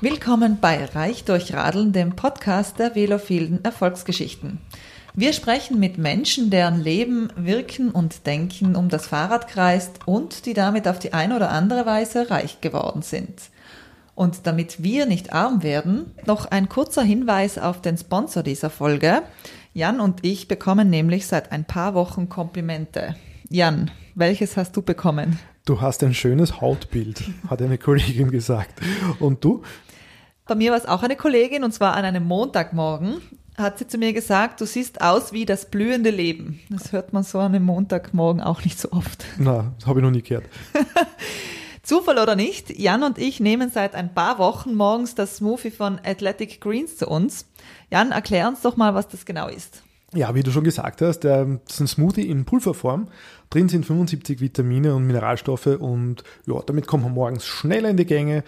Willkommen bei Reich durch Radeln, dem Podcast der velophilen Erfolgsgeschichten. Wir sprechen mit Menschen, deren Leben, Wirken und Denken um das Fahrrad kreist und die damit auf die eine oder andere Weise reich geworden sind. Und damit wir nicht arm werden, noch ein kurzer Hinweis auf den Sponsor dieser Folge. Jan und ich bekommen nämlich seit ein paar Wochen Komplimente. Jan, welches hast du bekommen? Du hast ein schönes Hautbild, hat eine Kollegin gesagt. Und du? Bei mir war es auch eine Kollegin und zwar an einem Montagmorgen hat sie zu mir gesagt, du siehst aus wie das blühende Leben. Das hört man so an einem Montagmorgen auch nicht so oft. Na, das habe ich noch nie gehört. Zufall oder nicht, Jan und ich nehmen seit ein paar Wochen morgens das Smoothie von Athletic Greens zu uns. Jan, erklär uns doch mal, was das genau ist. Ja, wie du schon gesagt hast, das ist ein Smoothie in Pulverform. Drin sind 75 Vitamine und Mineralstoffe und ja, damit kommt man morgens schneller in die Gänge,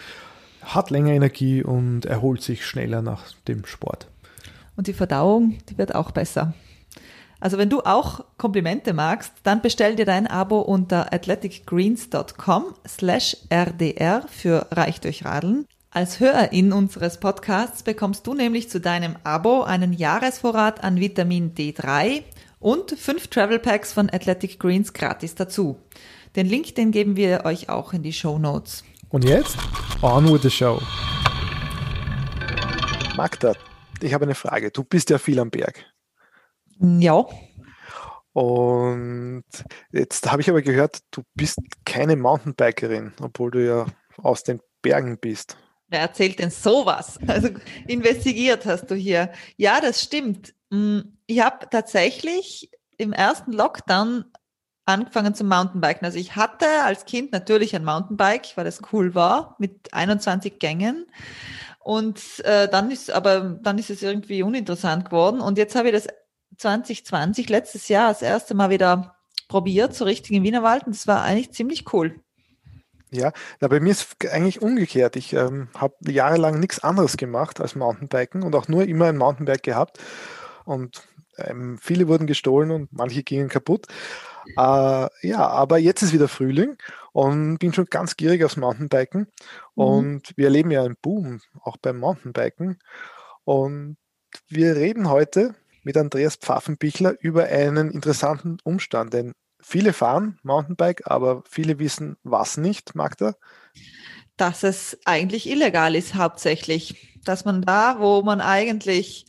hat länger Energie und erholt sich schneller nach dem Sport. Und die Verdauung, die wird auch besser. Also wenn du auch Komplimente magst, dann bestell dir dein Abo unter athleticgreens.com slash rdr für Reich durch Radeln. Als Hörerin unseres Podcasts bekommst du nämlich zu deinem Abo einen Jahresvorrat an Vitamin D3 und fünf Travel Packs von Athletic Greens gratis dazu. Den Link, den geben wir euch auch in die Show Notes. Und jetzt on with the show. Magda, ich habe eine Frage. Du bist ja viel am Berg. Ja. Und jetzt habe ich aber gehört, du bist keine Mountainbikerin, obwohl du ja aus den Bergen bist. Wer erzählt denn sowas? Also investigiert hast du hier. Ja, das stimmt. Mm, ich habe tatsächlich im ersten Lockdown angefangen zum Mountainbiken. Also ich hatte als Kind natürlich ein Mountainbike, weil das cool war, mit 21 Gängen. Und äh, dann ist, aber dann ist es irgendwie uninteressant geworden. Und jetzt habe ich das 2020, letztes Jahr, das erste Mal wieder probiert, so richtig im Wienerwald. Und das war eigentlich ziemlich cool. Ja, na, bei mir ist eigentlich umgekehrt. Ich ähm, habe jahrelang nichts anderes gemacht als Mountainbiken und auch nur immer ein Mountainbike gehabt. Und ähm, viele wurden gestohlen und manche gingen kaputt. Äh, ja, aber jetzt ist wieder Frühling und bin schon ganz gierig aufs Mountainbiken. Mhm. Und wir erleben ja einen Boom auch beim Mountainbiken. Und wir reden heute mit Andreas Pfaffenbichler über einen interessanten Umstand, denn viele fahren Mountainbike, aber viele wissen was nicht, Magda? Dass es eigentlich illegal ist hauptsächlich. Dass man da, wo man eigentlich,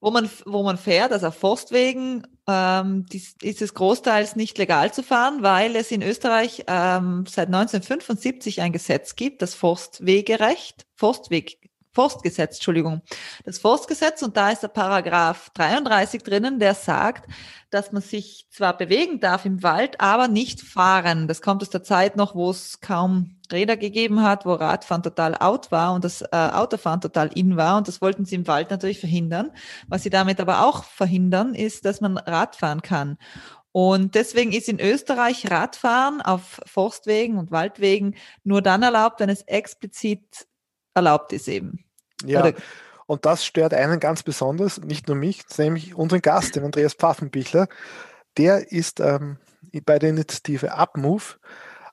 wo man, wo man fährt, also auf Forstwegen, ähm, ist es großteils nicht legal zu fahren, weil es in Österreich ähm, seit 1975 ein Gesetz gibt, das Forstwegerecht, Forstweg, Forstgesetz, Entschuldigung, das Forstgesetz und da ist der Paragraph 33 drinnen, der sagt, dass man sich zwar bewegen darf im Wald, aber nicht fahren. Das kommt aus der Zeit noch, wo es kaum Räder gegeben hat, wo Radfahren total out war und das äh, Autofahren total in war und das wollten sie im Wald natürlich verhindern. Was sie damit aber auch verhindern, ist, dass man Radfahren kann. Und deswegen ist in Österreich Radfahren auf Forstwegen und Waldwegen nur dann erlaubt, wenn es explizit erlaubt ist eben. Ja. Und das stört einen ganz besonders, nicht nur mich, nämlich unseren Gast, den Andreas Pfaffenbichler. Der ist ähm, bei der Initiative UpMove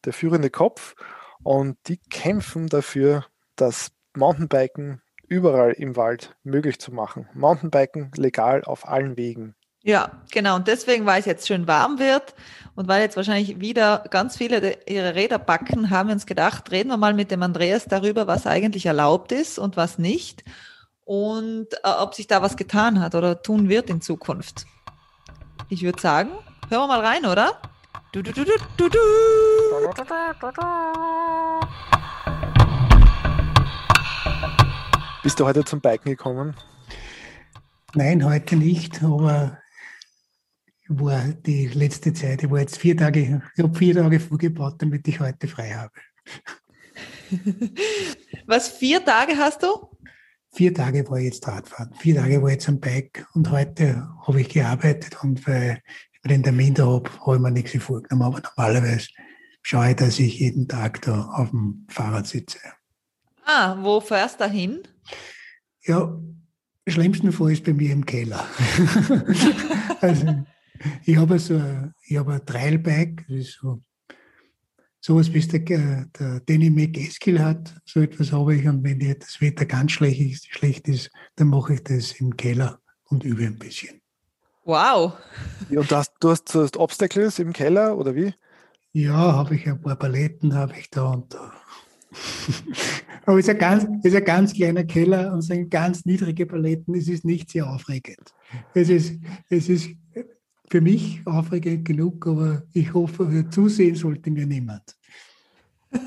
der führende Kopf und die kämpfen dafür, das Mountainbiken überall im Wald möglich zu machen. Mountainbiken legal auf allen Wegen. Ja, genau. Und deswegen, weil es jetzt schön warm wird und weil jetzt wahrscheinlich wieder ganz viele ihre Räder backen, haben wir uns gedacht, reden wir mal mit dem Andreas darüber, was eigentlich erlaubt ist und was nicht und äh, ob sich da was getan hat oder tun wird in Zukunft. Ich würde sagen, hören wir mal rein, oder? Du, du, du, du, du, du. Bist du heute zum Biken gekommen? Nein, heute nicht, aber war die letzte Zeit, ich war jetzt vier Tage, ich habe vier Tage vorgebaut, damit ich heute frei habe. Was, vier Tage hast du? Vier Tage war ich jetzt Radfahren, vier Tage war ich jetzt am Bike und heute habe ich gearbeitet und weil ich den Termin da habe, habe ich mir nichts vorgenommen, aber normalerweise schaue ich, dass ich jeden Tag da auf dem Fahrrad sitze. Ah, wo fährst du hin? Ja, schlimmsten Fall ist bei mir im Keller. also, ich habe so ich habe ein Trailbike, das ist so sowas wie es der, der Danny McEskill hat, so etwas habe ich. Und wenn das Wetter ganz schlecht ist, schlecht ist, dann mache ich das im Keller und übe ein bisschen. Wow. Ja, und das, du hast, du hast Obstacles im Keller oder wie? Ja, habe ich ein paar Paletten, habe ich da und da. Aber es ist, ein ganz, es ist ein ganz kleiner Keller und sind ganz niedrige Paletten. Es ist nicht sehr aufregend. Es ist, es ist für mich aufregend genug, aber ich hoffe, zusehen sollte mir niemand.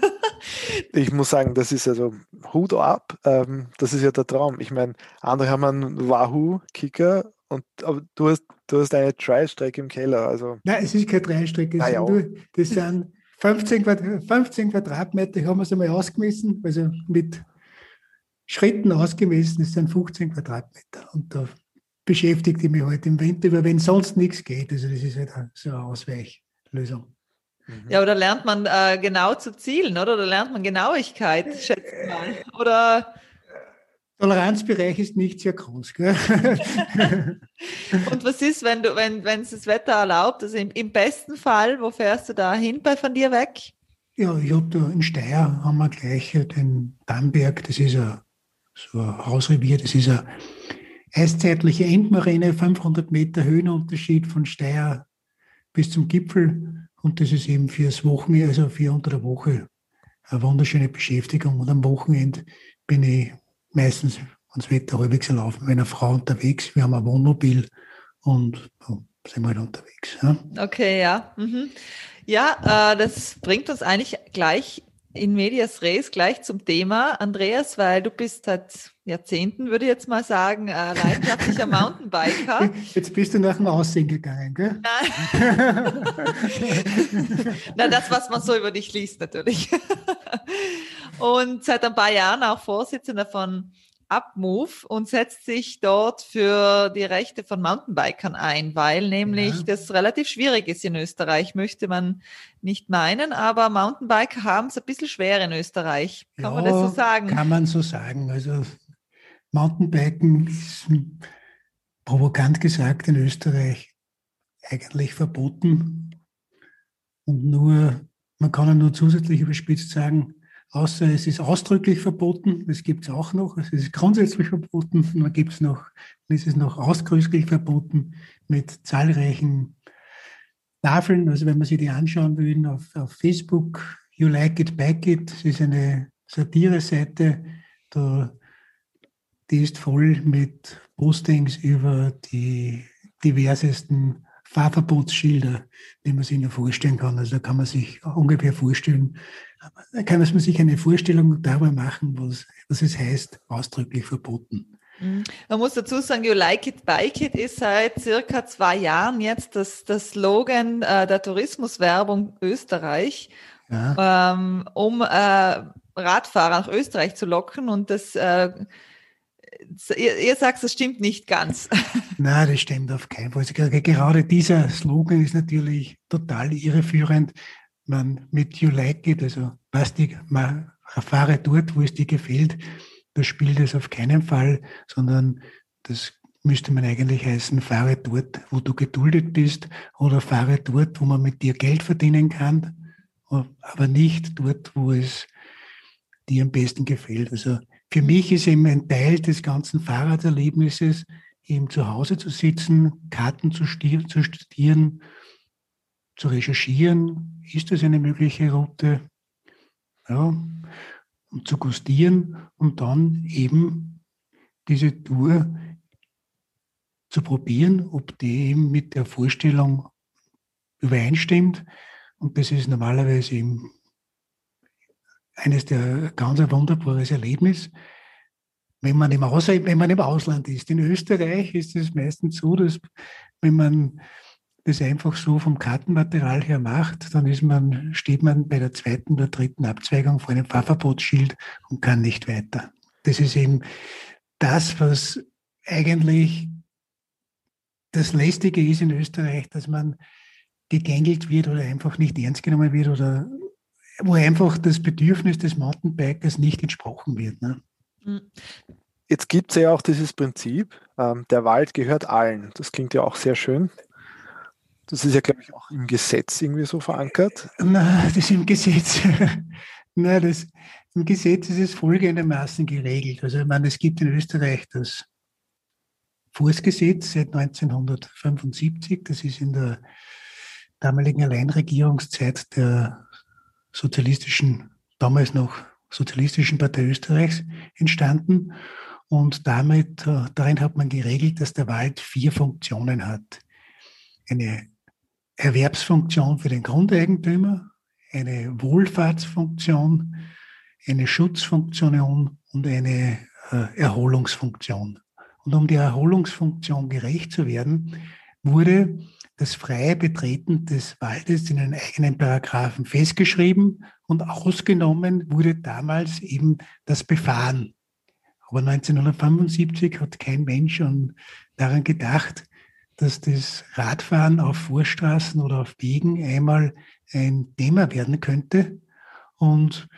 Ich muss sagen, das ist also Hut ab. Ähm, das ist ja der Traum. Ich meine, andere haben einen Wahoo-Kicker und aber du hast, du hast eine Tri-Strecke im Keller. Also. Nein, es ist keine Tri-Strecke. Ah, ja. Das sind 15, Quadrat, 15 Quadratmeter, haben wir es einmal ausgemessen, also mit Schritten ausgemessen, das sind 15 Quadratmeter. Und da beschäftigt ich mich heute halt im Winter, weil wenn sonst nichts geht, also das ist halt so eine Ausweichlösung. Mhm. Ja, oder lernt man äh, genau zu zielen, oder? Oder lernt man Genauigkeit, schätze ich mal. Oder Toleranzbereich ist nicht sehr groß. Gell? Und was ist, wenn du, wenn, wenn es das Wetter erlaubt? Also im, im besten Fall, wo fährst du da hin bei von dir weg? Ja, ich habe da in Steyr haben wir gleich den Dammberg, das ist ein, so ein Hausrevier, das ist eine eiszeitliche Endmoräne, 500 Meter Höhenunterschied von Steyr bis zum Gipfel. Und das ist eben fürs Wochenende, also für unter der Woche, eine wunderschöne Beschäftigung. Und am Wochenende bin ich meistens, das Wetter halbwegs laufen, mit einer Frau unterwegs. Wir haben ein Wohnmobil und sind wir halt unterwegs. Ja. Okay, ja. Mhm. Ja, äh, das bringt uns eigentlich gleich in Medias Res, gleich zum Thema, Andreas, weil du bist seit Jahrzehnten, würde ich jetzt mal sagen, äh, leidenschaftlicher Mountainbiker. Jetzt bist du nach dem Aussehen gegangen, gell? Nein. Na, das, was man so über dich liest, natürlich. und seit ein paar Jahren auch Vorsitzender von Upmove und setzt sich dort für die Rechte von Mountainbikern ein, weil nämlich ja. das relativ schwierig ist in Österreich, möchte man nicht meinen, aber Mountainbiker haben es ein bisschen schwer in Österreich. Kann ja, man das so sagen? Kann man so sagen. Also Mountainbiken ist provokant gesagt in Österreich eigentlich verboten und nur, man kann ja nur zusätzlich überspitzt sagen, außer es ist ausdrücklich verboten, das gibt es auch noch, es ist grundsätzlich verboten, dann gibt es noch, es ist noch ausdrücklich verboten mit zahlreichen Tafeln, also wenn man sich die anschauen will, auf, auf Facebook, You Like It, Back It, das ist eine Satire-Seite, die ist voll mit Postings über die diversesten Fahrverbotsschilder, die man sich nur vorstellen kann. Also da kann man sich ungefähr vorstellen, kann man sich eine Vorstellung darüber machen, was, was es heißt, ausdrücklich verboten. Mhm. Man muss dazu sagen, You Like It, Bike It ist seit circa zwei Jahren jetzt das, das Slogan äh, der Tourismuswerbung Österreich, ja. ähm, um äh, Radfahrer nach Österreich zu locken und das äh, ihr, ihr sagt, das stimmt nicht ganz. Nein, das stimmt auf keinen Fall. Gerade dieser Slogan ist natürlich total irreführend. Man mit You Like It, also was die, man fahre dort, wo es dir gefällt, das spielt es auf keinen Fall, sondern das müsste man eigentlich heißen, fahre dort, wo du geduldet bist oder fahre dort, wo man mit dir Geld verdienen kann, aber nicht dort, wo es dir am besten gefällt. Also für mich ist eben ein Teil des ganzen Fahrraderlebnisses, eben zu Hause zu sitzen, Karten zu, zu studieren, zu recherchieren, ist das eine mögliche Route, ja, und zu gustieren und dann eben diese Tour zu probieren, ob die eben mit der Vorstellung übereinstimmt. Und das ist normalerweise eben eines der ganz wunderbares Erlebnis. Wenn man, im Aus, wenn man im Ausland ist. In Österreich ist es meistens so, dass wenn man das einfach so vom Kartenmaterial her macht, dann ist man, steht man bei der zweiten oder dritten Abzweigung vor einem Fahrverbotsschild und kann nicht weiter. Das ist eben das, was eigentlich das Lästige ist in Österreich, dass man gegängelt wird oder einfach nicht ernst genommen wird oder wo einfach das Bedürfnis des Mountainbikers nicht entsprochen wird. Ne? Hm. Jetzt gibt es ja auch dieses Prinzip, ähm, der Wald gehört allen. Das klingt ja auch sehr schön. Das ist ja, glaube ich, auch im Gesetz irgendwie so verankert. Na, das ist im Gesetz. Na, das, im Gesetz ist es folgendermaßen geregelt. Also, ich meine, es gibt in Österreich das Fußgesetz seit 1975. Das ist in der damaligen Alleinregierungszeit der sozialistischen, damals noch sozialistischen Partei Österreichs entstanden. Und damit, äh, darin hat man geregelt, dass der Wald vier Funktionen hat. Eine Erwerbsfunktion für den Grundeigentümer, eine Wohlfahrtsfunktion, eine Schutzfunktion und eine äh, Erholungsfunktion. Und um der Erholungsfunktion gerecht zu werden, wurde das freie Betreten des Waldes in einen eigenen Paragraphen festgeschrieben und ausgenommen wurde damals eben das Befahren. Aber 1975 hat kein Mensch daran gedacht, dass das Radfahren auf Vorstraßen oder auf Wegen einmal ein Thema werden könnte. Und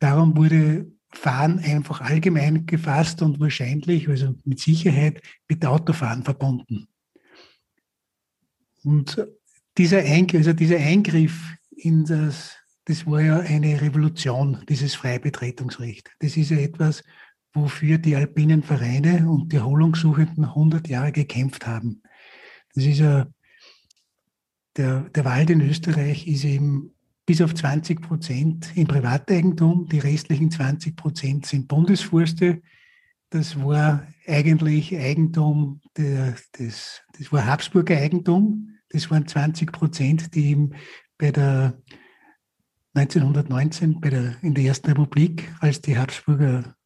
darum wurde Fahren einfach allgemein gefasst und wahrscheinlich, also mit Sicherheit, mit Autofahren verbunden. Und dieser Eingriff, also dieser Eingriff in das, das war ja eine Revolution, dieses Freibetretungsrecht. Das ist ja etwas, wofür die alpinen Vereine und die Erholungssuchenden 100 Jahre gekämpft haben. Das ist ja, der, der Wald in Österreich ist eben bis auf 20 Prozent im Privateigentum, die restlichen 20 Prozent sind Bundesforste. Das war eigentlich Eigentum, der, des, das war Habsburger Eigentum. Das waren 20 Prozent, die eben bei der 1919 bei der, in der Ersten Republik, als die Habsburger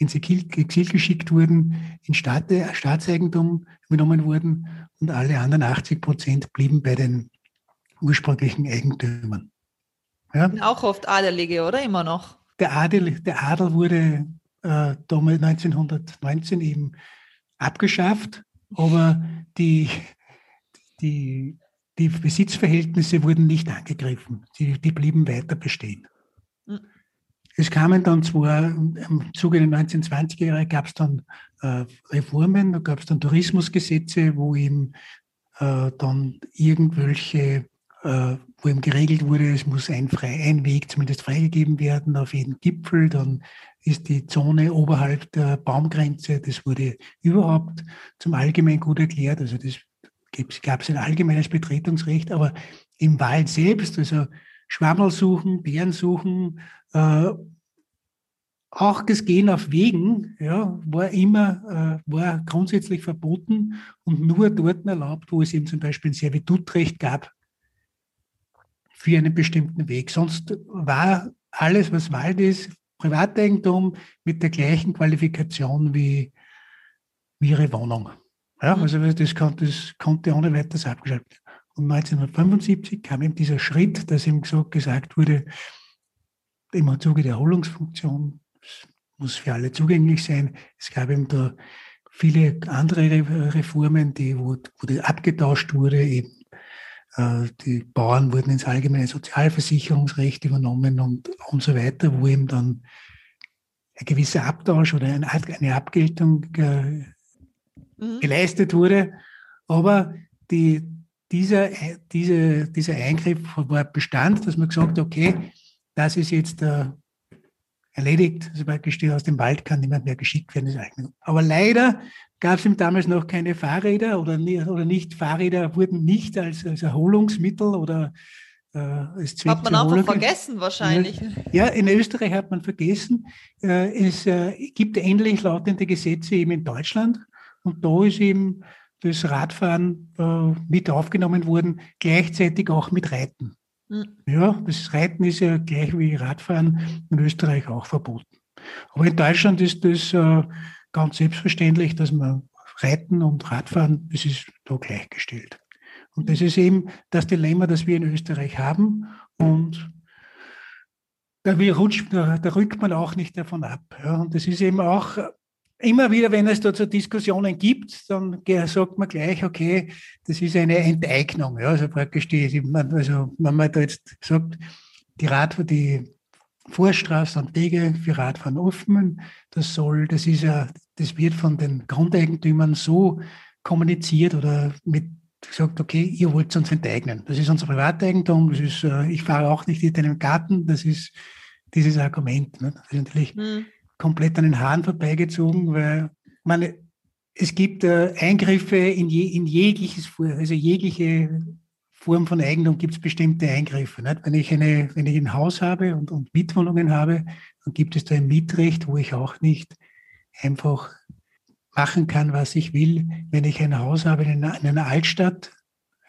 ins Exil, geschickt wurden, in Staat, Staatseigentum übernommen wurden und alle anderen 80 Prozent blieben bei den ursprünglichen Eigentümern. Ja? Auch oft Adelige, oder immer noch? Der Adel, der Adel wurde äh, damals 1919 eben abgeschafft, aber die, die, die Besitzverhältnisse wurden nicht angegriffen. Die, die blieben weiter bestehen. Es kamen dann zwar im Zuge der 1920er Jahre gab es dann äh, Reformen, da gab es dann Tourismusgesetze, wo eben äh, dann irgendwelche, äh, wo eben geregelt wurde, es muss ein, frei, ein Weg zumindest freigegeben werden auf jeden Gipfel, dann ist die Zone oberhalb der Baumgrenze, das wurde überhaupt zum Allgemeingut erklärt, also das gab es ein allgemeines Betretungsrecht, aber im Wald selbst, also Schwammel suchen, Bären suchen, äh, auch das Gehen auf Wegen ja, war immer äh, war grundsätzlich verboten und nur dort erlaubt, wo es eben zum Beispiel ein Servitutrecht gab für einen bestimmten Weg. Sonst war alles, was Wald ist, Privateigentum mit der gleichen Qualifikation wie, wie ihre Wohnung. Ja, mhm. also das, konnte, das konnte ohne weiteres abgeschaltet werden. Und 1975 kam eben dieser Schritt, dass ihm so gesagt wurde, im Zuge der Erholungsfunktion, muss für alle zugänglich sein. Es gab eben da viele andere Reformen, die, wo, wo abgetauscht wurde, eben äh, die Bauern wurden ins allgemeine Sozialversicherungsrecht übernommen und, und so weiter, wo eben dann ein gewisser Abtausch oder eine, eine Abgeltung äh, mhm. geleistet wurde. Aber die, dieser, diese, dieser Eingriff war Bestand, dass man gesagt hat, okay, das ist jetzt äh, erledigt, also praktisch die aus dem Wald kann niemand mehr geschickt werden. Aber leider gab es ihm damals noch keine Fahrräder oder, oder nicht, Fahrräder wurden nicht als, als Erholungsmittel oder äh, als Zweck Hat man einfach vergessen wahrscheinlich. Ja, in Österreich hat man vergessen. Äh, es äh, gibt ähnlich lautende Gesetze eben in Deutschland und da ist eben das Radfahren äh, mit aufgenommen worden, gleichzeitig auch mit Reiten. Mhm. Ja, das Reiten ist ja gleich wie Radfahren in Österreich auch verboten. Aber in Deutschland ist das äh, ganz selbstverständlich, dass man Reiten und Radfahren, das ist da gleichgestellt. Und das ist eben das Dilemma, das wir in Österreich haben. Und da, rutscht, da, da rückt man auch nicht davon ab. Ja. Und das ist eben auch immer wieder, wenn es da zu Diskussionen gibt, dann sagt man gleich, okay, das ist eine Enteignung. Ja, also praktisch die, also wenn man da jetzt sagt, die Rad, die Vorstraßen und Wege für Radfahren offen, das soll, das ist ja, das wird von den Grundeigentümern so kommuniziert oder mit gesagt, okay, ihr wollt uns enteignen. Das ist unser Privateigentum, das ist, äh, ich fahre auch nicht in deinem Garten, das ist dieses Argument. Ne? Das ist natürlich hm. Komplett an den Haaren vorbeigezogen, weil man, es gibt äh, Eingriffe in, je, in jegliches, also jegliche Form von Eigentum gibt es bestimmte Eingriffe. Nicht? Wenn, ich eine, wenn ich ein Haus habe und, und Mietwohnungen habe, dann gibt es da ein Mietrecht, wo ich auch nicht einfach machen kann, was ich will. Wenn ich ein Haus habe in einer, in einer Altstadt,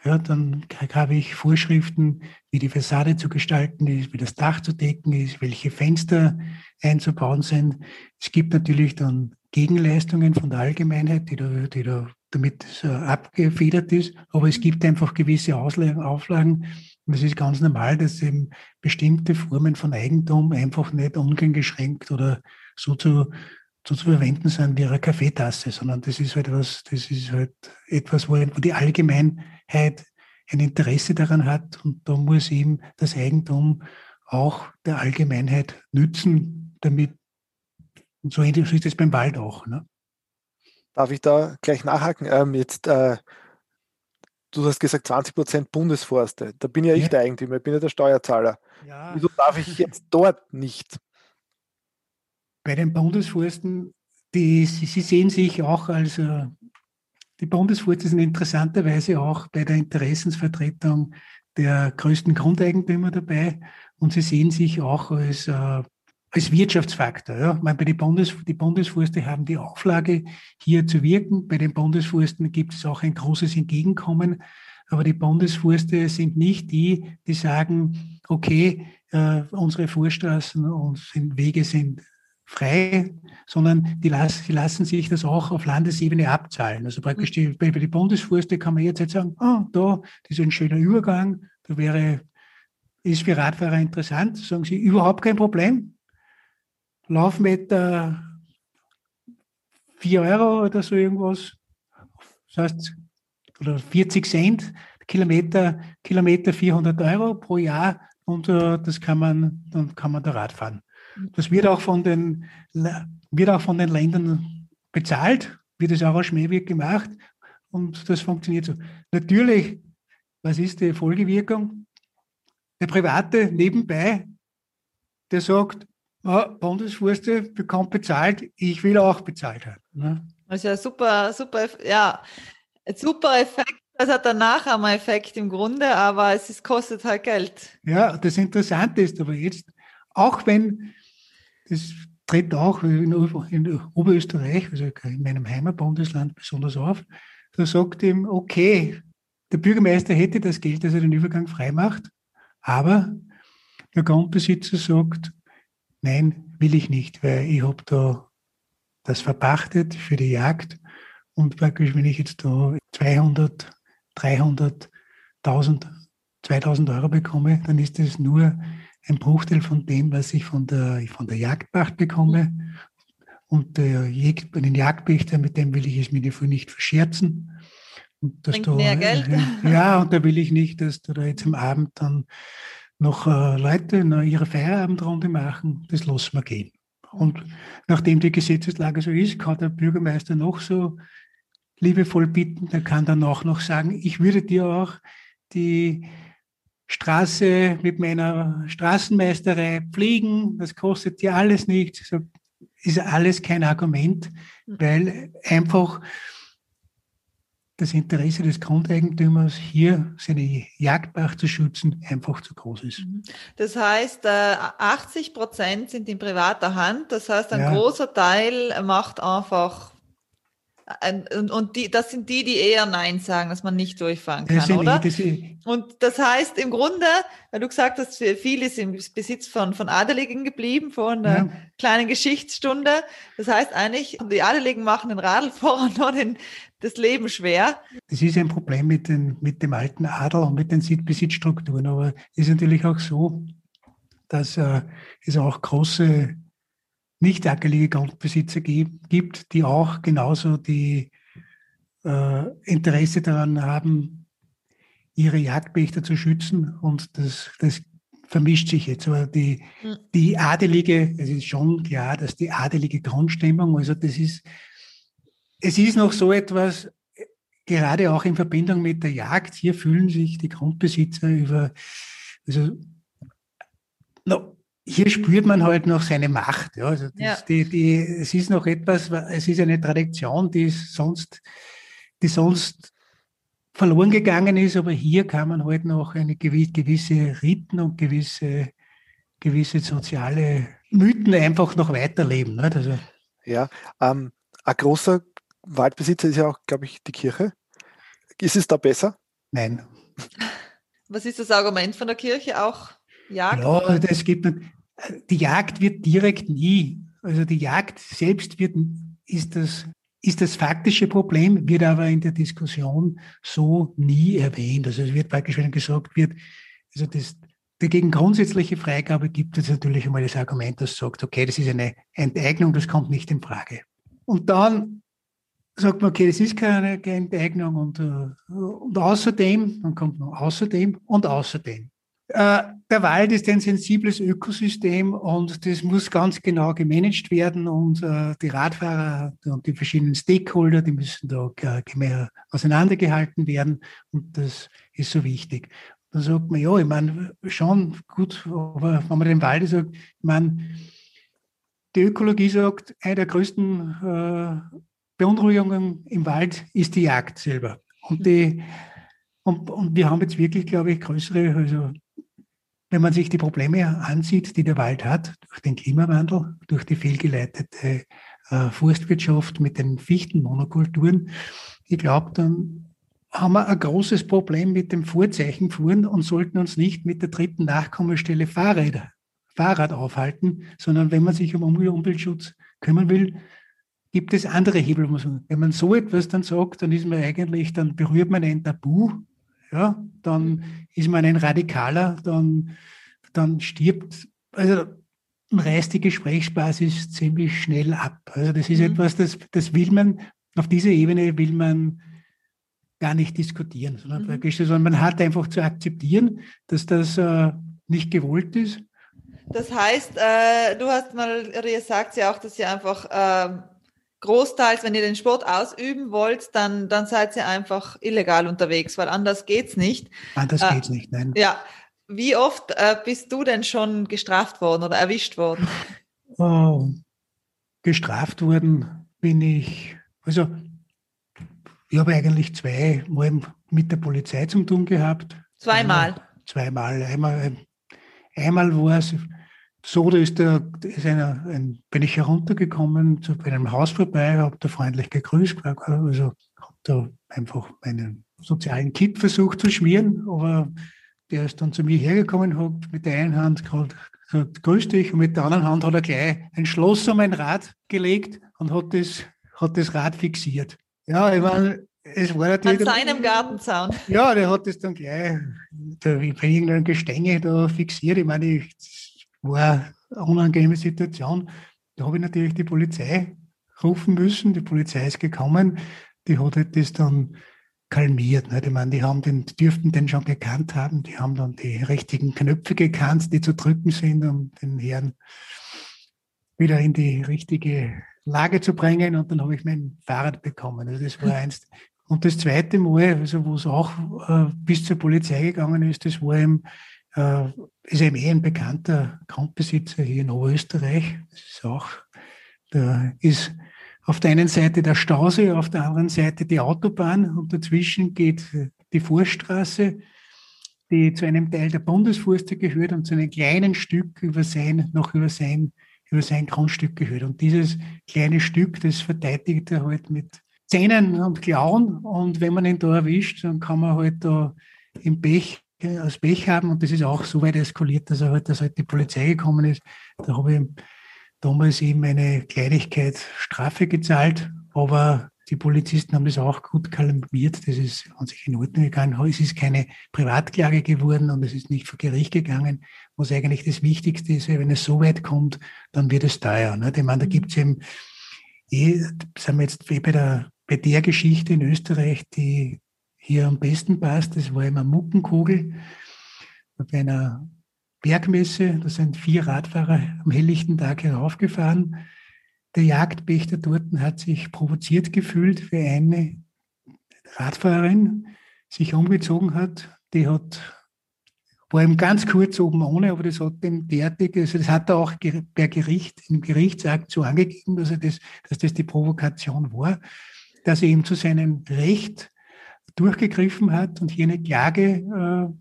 ja, dann habe ich Vorschriften, wie die Fassade zu gestalten ist, wie das Dach zu decken ist, welche Fenster einzubauen sind. Es gibt natürlich dann Gegenleistungen von der Allgemeinheit, die da, die da damit äh, abgefedert ist. Aber es gibt einfach gewisse Auslagen, Auflagen. Und es ist ganz normal, dass eben bestimmte Formen von Eigentum einfach nicht uneingeschränkt oder so zu so zu verwenden sind wie eine Kaffeetasse, sondern das ist halt was, das ist halt etwas, wo, die Allgemeinheit ein Interesse daran hat und da muss eben das Eigentum auch der Allgemeinheit nützen, damit, und so ist es beim Wald auch. Ne? Darf ich da gleich nachhaken? Ähm, jetzt, äh, du hast gesagt 20 Prozent Bundesforste. Da bin ja, ja ich der Eigentümer, ich bin ja der Steuerzahler. Ja. Wieso darf ich jetzt dort nicht? bei den Bundesforsten, die, sie, sie sehen sich auch als, äh, die Bundesforste sind interessanterweise auch bei der Interessensvertretung der größten Grundeigentümer dabei und sie sehen sich auch als, äh, als Wirtschaftsfaktor. Ja. Meine, bei den Bundes, die Bundesforste haben die Auflage, hier zu wirken. Bei den Bundesforsten gibt es auch ein großes Entgegenkommen. Aber die Bundesforste sind nicht die, die sagen, okay, äh, unsere Vorstraßen und Wege sind frei, sondern die, las, die lassen sich das auch auf Landesebene abzahlen. Also praktisch die, bei die Bundesforste kann man jetzt sagen, oh, da, das ist ein schöner Übergang, da wäre, ist für Radfahrer interessant, sagen sie, überhaupt kein Problem. Laufmeter 4 Euro oder so irgendwas, das heißt, oder 40 Cent, Kilometer, Kilometer 400 Euro pro Jahr und uh, das kann man, dann kann man da Rad fahren. Das wird auch von den, wird auch von den Ländern bezahlt, wird auch als Schmähwirk gemacht und das funktioniert so. Natürlich, was ist die Folgewirkung? Der Private nebenbei, der sagt, oh, Bundesforste bekommt bezahlt, ich will auch bezahlt haben. Ne? Das ist ja super, super, ja, super Effekt. Das hat einen Nachahmer-Effekt im Grunde, aber es ist, kostet halt Geld. Ja, das Interessante ist aber jetzt, auch wenn das tritt auch in, Oberösterreich, also in meinem Heimatbundesland besonders auf. Da sagt ihm, okay, der Bürgermeister hätte das Geld, dass er den Übergang frei macht, aber der Grundbesitzer sagt, nein, will ich nicht, weil ich habe da das verpachtet für die Jagd und praktisch, wenn ich jetzt da 200, 300, 1000, 2000 Euro bekomme, dann ist das nur ein Bruchteil von dem, was ich von der, von der Jagdpacht bekomme. Und der Jeg den Jagdpächter, mit dem will ich es mir nicht verscherzen. Und dass da, mehr Geld. Ja, und da will ich nicht, dass da jetzt am Abend dann noch äh, Leute noch ihre Feierabendrunde machen. Das lassen wir gehen. Und nachdem die Gesetzeslage so ist, kann der Bürgermeister noch so liebevoll bitten, der kann dann auch noch sagen, ich würde dir auch die Straße mit meiner Straßenmeisterei pflegen, das kostet dir alles nichts. So, ist alles kein Argument, mhm. weil einfach das Interesse des Grundeigentümers, hier seine Jagdbach zu schützen, einfach zu groß ist. Mhm. Das heißt, 80 äh, Prozent sind in privater Hand. Das heißt, ein ja. großer Teil macht einfach und, und die, das sind die, die eher Nein sagen, dass man nicht durchfahren kann, das oder? Das und das heißt im Grunde, weil du gesagt hast, viel ist im Besitz von, von Adeligen geblieben, vor einer ja. kleinen Geschichtsstunde. Das heißt eigentlich, die Adeligen machen den Radlfahrer nur den, das Leben schwer. Das ist ein Problem mit, den, mit dem alten Adel und mit den Besitzstrukturen. Aber es ist natürlich auch so, dass äh, es auch große nicht ackerlige Grundbesitzer gibt, die auch genauso die äh, Interesse daran haben, ihre Jagdpächter zu schützen. Und das, das vermischt sich jetzt. Aber die, hm. die adelige, es ist schon klar, dass die adelige Grundstimmung, also das ist, es ist noch so etwas, gerade auch in Verbindung mit der Jagd, hier fühlen sich die Grundbesitzer über, also, no, hier spürt man halt noch seine Macht. Ja. Also ja. Die, die, es ist noch etwas, es ist eine Tradition, die sonst, die sonst verloren gegangen ist, aber hier kann man halt noch eine gewisse Riten und gewisse, gewisse soziale Mythen einfach noch weiterleben. Nicht? Also, ja, ähm, ein großer Waldbesitzer ist ja auch, glaube ich, die Kirche. Ist es da besser? Nein. Was ist das Argument von der Kirche auch? Jagd? Ja, das gibt, die Jagd wird direkt nie, also die Jagd selbst wird, ist das, ist das faktische Problem, wird aber in der Diskussion so nie erwähnt. Also es wird praktisch, wenn gesagt wird, also das, dagegen grundsätzliche Freigabe gibt es natürlich einmal das Argument, das sagt, okay, das ist eine Enteignung, das kommt nicht in Frage. Und dann sagt man, okay, das ist keine, keine Enteignung und, äh, und außerdem, dann kommt noch außerdem und außerdem. Äh, der Wald ist ein sensibles Ökosystem und das muss ganz genau gemanagt werden und äh, die Radfahrer und die verschiedenen Stakeholder, die müssen da mehr auseinandergehalten werden und das ist so wichtig. Dann sagt man, ja, ich meine, schon gut, aber wenn man den Wald sagt, ich meine, die Ökologie sagt, eine der größten äh, Beunruhigungen im Wald ist die Jagd selber. Und, die, und, und wir haben jetzt wirklich, glaube ich, größere, also wenn man sich die Probleme ansieht, die der Wald hat, durch den Klimawandel, durch die fehlgeleitete äh, Forstwirtschaft mit den Fichtenmonokulturen, ich glaube, dann haben wir ein großes Problem mit dem Vorzeichenfuhren und sollten uns nicht mit der dritten Nachkommastelle Fahrräder, Fahrrad aufhalten, sondern wenn man sich um Umweltschutz kümmern will, gibt es andere Hebel. Wenn man so etwas dann sagt, dann ist man eigentlich, dann berührt man ein Tabu ja, dann ist man ein Radikaler, dann, dann stirbt, also reißt die Gesprächsbasis ziemlich schnell ab. Also das ist mhm. etwas, das, das will man, auf dieser Ebene will man gar nicht diskutieren, sondern mhm. sondern man hat einfach zu akzeptieren, dass das äh, nicht gewollt ist. Das heißt, äh, du hast mal, Ria sagt ja auch, dass sie einfach äh, großteils, wenn ihr den Sport ausüben wollt, dann, dann seid ihr einfach illegal unterwegs, weil anders geht's nicht. Anders äh, geht's nicht, nein. Ja. Wie oft äh, bist du denn schon gestraft worden oder erwischt worden? Oh, gestraft worden bin ich, also ich habe eigentlich zweimal mit der Polizei zu tun gehabt. Zweimal? Also, zweimal. Einmal, einmal war es so, da ist, der, ist einer, ein, bin ich heruntergekommen, zu einem Haus vorbei, habe da freundlich gegrüßt, also habe da einfach meinen sozialen Kit versucht zu schmieren, aber der ist dann zu mir hergekommen, hat mit der einen Hand gesagt, grüß dich, und mit der anderen Hand hat er gleich ein Schloss um ein Rad gelegt und hat das, hat das Rad fixiert. Ja, ich meine, es war natürlich. An seinem Gartenzaun. Ja, der hat das dann gleich da, bei irgendeinem Gestänge da fixiert. Ich meine, ich, war eine unangenehme Situation. Da habe ich natürlich die Polizei rufen müssen. Die Polizei ist gekommen. Die hat halt das dann kalmiert. Nicht? Ich meine, die haben den, dürften den schon gekannt haben. Die haben dann die richtigen Knöpfe gekannt, die zu drücken sind, um den Herrn wieder in die richtige Lage zu bringen. Und dann habe ich mein Fahrrad bekommen. Also das war eins. Und das zweite Mal, also wo es auch äh, bis zur Polizei gegangen ist, das war im äh, ist eben eh ein bekannter Grundbesitzer hier in Oberösterreich. Das ist auch, da ist auf der einen Seite der Stausee, auf der anderen Seite die Autobahn und dazwischen geht die Forststraße, die zu einem Teil der Bundesforste gehört und zu einem kleinen Stück über sein, noch über sein, über sein Grundstück gehört. Und dieses kleine Stück, das verteidigt er halt mit Zähnen und Klauen. Und wenn man ihn da erwischt, dann kann man halt da im Pech als Pech haben und das ist auch so weit eskaliert, dass, er halt, dass halt die Polizei gekommen ist. Da habe ich damals eben eine Kleinigkeit Strafe gezahlt, aber die Polizisten haben das auch gut kalmiert. Das ist an sich in Ordnung gegangen. Es ist keine Privatklage geworden und es ist nicht vor Gericht gegangen, was eigentlich das Wichtigste ist. Wenn es so weit kommt, dann wird es teuer. Ne? Ich meine, da gibt es eben, eh, sind wir jetzt eh bei der, bei der Geschichte in Österreich, die hier am besten passt, das war immer Muckenkugel bei einer Bergmesse. Da sind vier Radfahrer am helllichten Tag heraufgefahren. Der Jagdpächter dort hat sich provoziert gefühlt, für eine Radfahrerin sich umgezogen hat, die hat war ihm ganz kurz oben ohne, aber das hat ihm derartig, also das hat er auch per Gericht, im Gerichtsakt so angegeben, dass, er das, dass das die Provokation war, dass er ihm zu seinem Recht durchgegriffen hat und hier eine Klage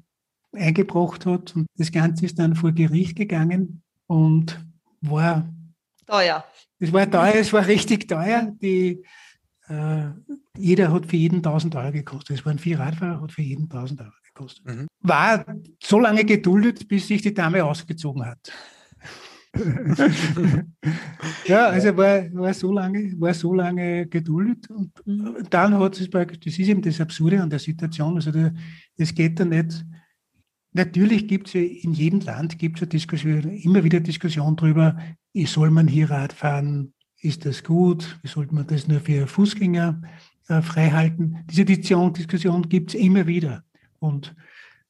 äh, eingebracht hat. Und das Ganze ist dann vor Gericht gegangen und war teuer. Es war teuer, es war richtig teuer. Die, äh, jeder hat für jeden 1000 Euro gekostet. Es waren vier Radfahrer, hat für jeden 1000 Euro gekostet. Mhm. War so lange geduldet, bis sich die Dame ausgezogen hat. Ja, also war, war, so lange, war so lange geduldet und mhm. dann hat es praktisch, das ist eben das Absurde an der Situation, also es geht da nicht, natürlich gibt es in jedem Land gibt es Diskussion, immer wieder Diskussion darüber, soll man hier Rad fahren, ist das gut, sollte man das nur für Fußgänger äh, frei halten. Diese Diskussion, Diskussion gibt es immer wieder und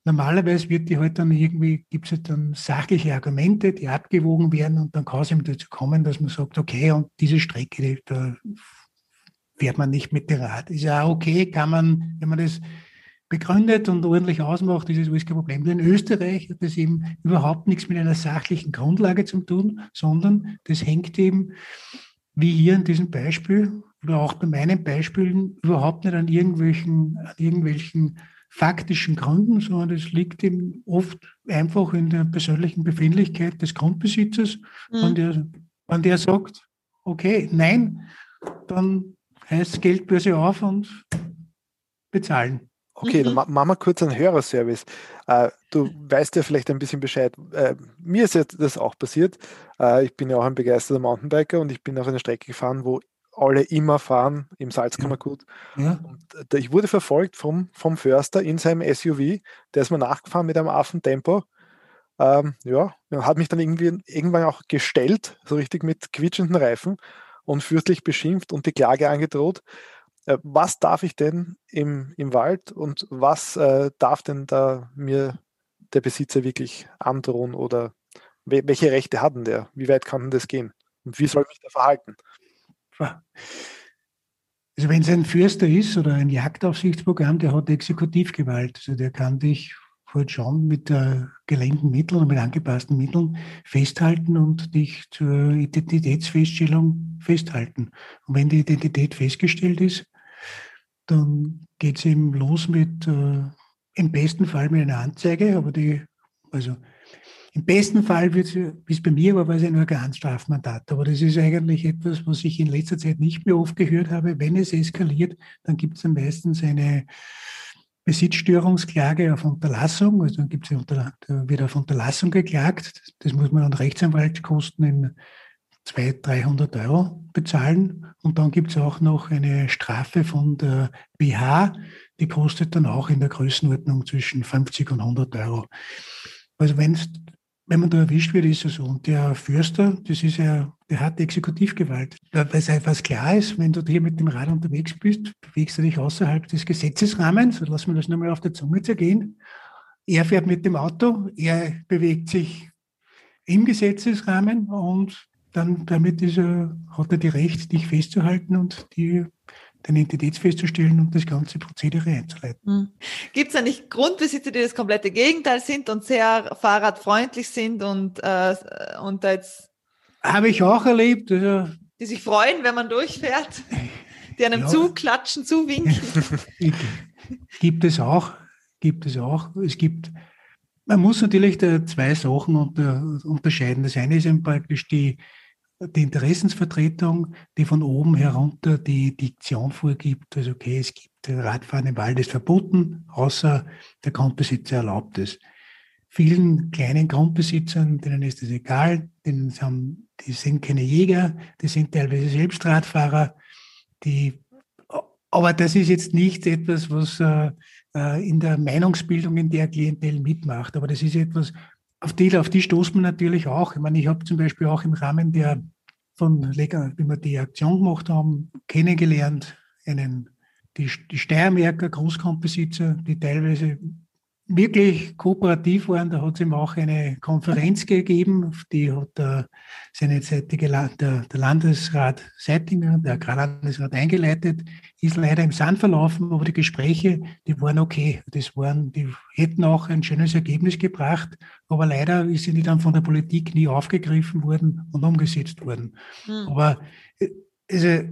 Normalerweise wird die halt dann irgendwie, gibt es halt dann sachliche Argumente, die abgewogen werden und dann kann es eben dazu kommen, dass man sagt, okay, und diese Strecke, da fährt man nicht mit dem Rad. Ist ja okay, kann man, wenn man das begründet und ordentlich ausmacht, ist es alles kein Problem. in Österreich hat das eben überhaupt nichts mit einer sachlichen Grundlage zu tun, sondern das hängt eben, wie hier in diesem Beispiel oder auch bei meinen Beispielen, überhaupt nicht an irgendwelchen, an irgendwelchen faktischen Gründen, sondern es liegt eben oft einfach in der persönlichen Befindlichkeit des Grundbesitzers. Mhm. Wenn, der, wenn der sagt, okay, nein, dann heißt Geldbörse auf und bezahlen. Okay, mhm. dann machen wir kurz einen Hörerservice. Äh, du weißt ja vielleicht ein bisschen Bescheid. Äh, mir ist jetzt das auch passiert. Äh, ich bin ja auch ein begeisterter Mountainbiker und ich bin auf eine Strecke gefahren, wo alle immer fahren im Salzkammergut. Ja. Und ich wurde verfolgt vom, vom Förster in seinem SUV, der ist mir nachgefahren mit einem Affentempo. Ähm, ja, hat mich dann irgendwie irgendwann auch gestellt, so richtig mit quietschenden Reifen und fürstlich beschimpft und die Klage angedroht. Äh, was darf ich denn im, im Wald und was äh, darf denn da mir der Besitzer wirklich androhen oder welche Rechte hat denn der? Wie weit kann denn das gehen? Und wie soll ich mich da verhalten? Also wenn es ein Fürster ist oder ein Jagdaufsichtsprogramm, der hat Exekutivgewalt. Also der kann dich halt schon mit äh, gelenkten Mitteln oder mit angepassten Mitteln festhalten und dich zur Identitätsfeststellung festhalten. Und wenn die Identität festgestellt ist, dann geht es eben los mit, äh, im besten Fall mit einer Anzeige, aber die, also im besten Fall wird es, wie es bei mir war, war es ein Strafmandat. Aber das ist eigentlich etwas, was ich in letzter Zeit nicht mehr oft gehört habe. Wenn es eskaliert, dann gibt es dann meistens eine Besitzstörungsklage auf Unterlassung. Also dann gibt's unter, da wird auf Unterlassung geklagt. Das muss man an Rechtsanwaltskosten in 200, 300 Euro bezahlen. Und dann gibt es auch noch eine Strafe von der BH, die kostet dann auch in der Größenordnung zwischen 50 und 100 Euro. Also wenn wenn man da erwischt wird, ist es so. Und der Fürster, das ist ja, der hat Exekutivgewalt. Weil es etwas klar ist, wenn du hier mit dem Rad unterwegs bist, bewegst du dich außerhalb des Gesetzesrahmens, lass mir das nochmal auf der Zunge zergehen. Er fährt mit dem Auto, er bewegt sich im Gesetzesrahmen und dann damit ist er, hat er die Recht, dich festzuhalten und die Identität festzustellen und das ganze Prozedere einzuleiten. Hm. Gibt es eigentlich Grundbesitzer, die das komplette Gegenteil sind und sehr fahrradfreundlich sind und, äh, und da jetzt. Habe ich auch erlebt. Also, die sich freuen, wenn man durchfährt, die einem ja. zuklatschen, zuwinken. gibt es auch, gibt es auch. Es gibt, man muss natürlich da zwei Sachen unter, unterscheiden. Das eine ist eben praktisch die, die Interessensvertretung, die von oben herunter die Diktion vorgibt, also okay, es gibt Radfahren im Wald ist verboten, außer der Grundbesitzer erlaubt es. Vielen kleinen Grundbesitzern, denen ist das egal, denen haben, die sind keine Jäger, die sind teilweise selbst Radfahrer, die, aber das ist jetzt nicht etwas, was äh, äh in der Meinungsbildung in der Klientel mitmacht, aber das ist etwas, auf die, auf die stoßt man natürlich auch. Ich meine, ich habe zum Beispiel auch im Rahmen der von Lecker, wie wir die Aktion gemacht haben, kennengelernt, einen, die, die Steiermärker Großgrundbesitzer, die teilweise wirklich kooperativ waren. Da hat es ihm auch eine Konferenz gegeben, die hat der seinerzeitige Land, der, der Landesrat Seitinger, der Agrarlandesrat eingeleitet, ist leider im Sand verlaufen, aber die Gespräche, die waren okay. Das waren, die hätten auch ein schönes Ergebnis gebracht, aber leider ist sie dann von der Politik nie aufgegriffen worden und umgesetzt worden. Hm. Aber äh, also,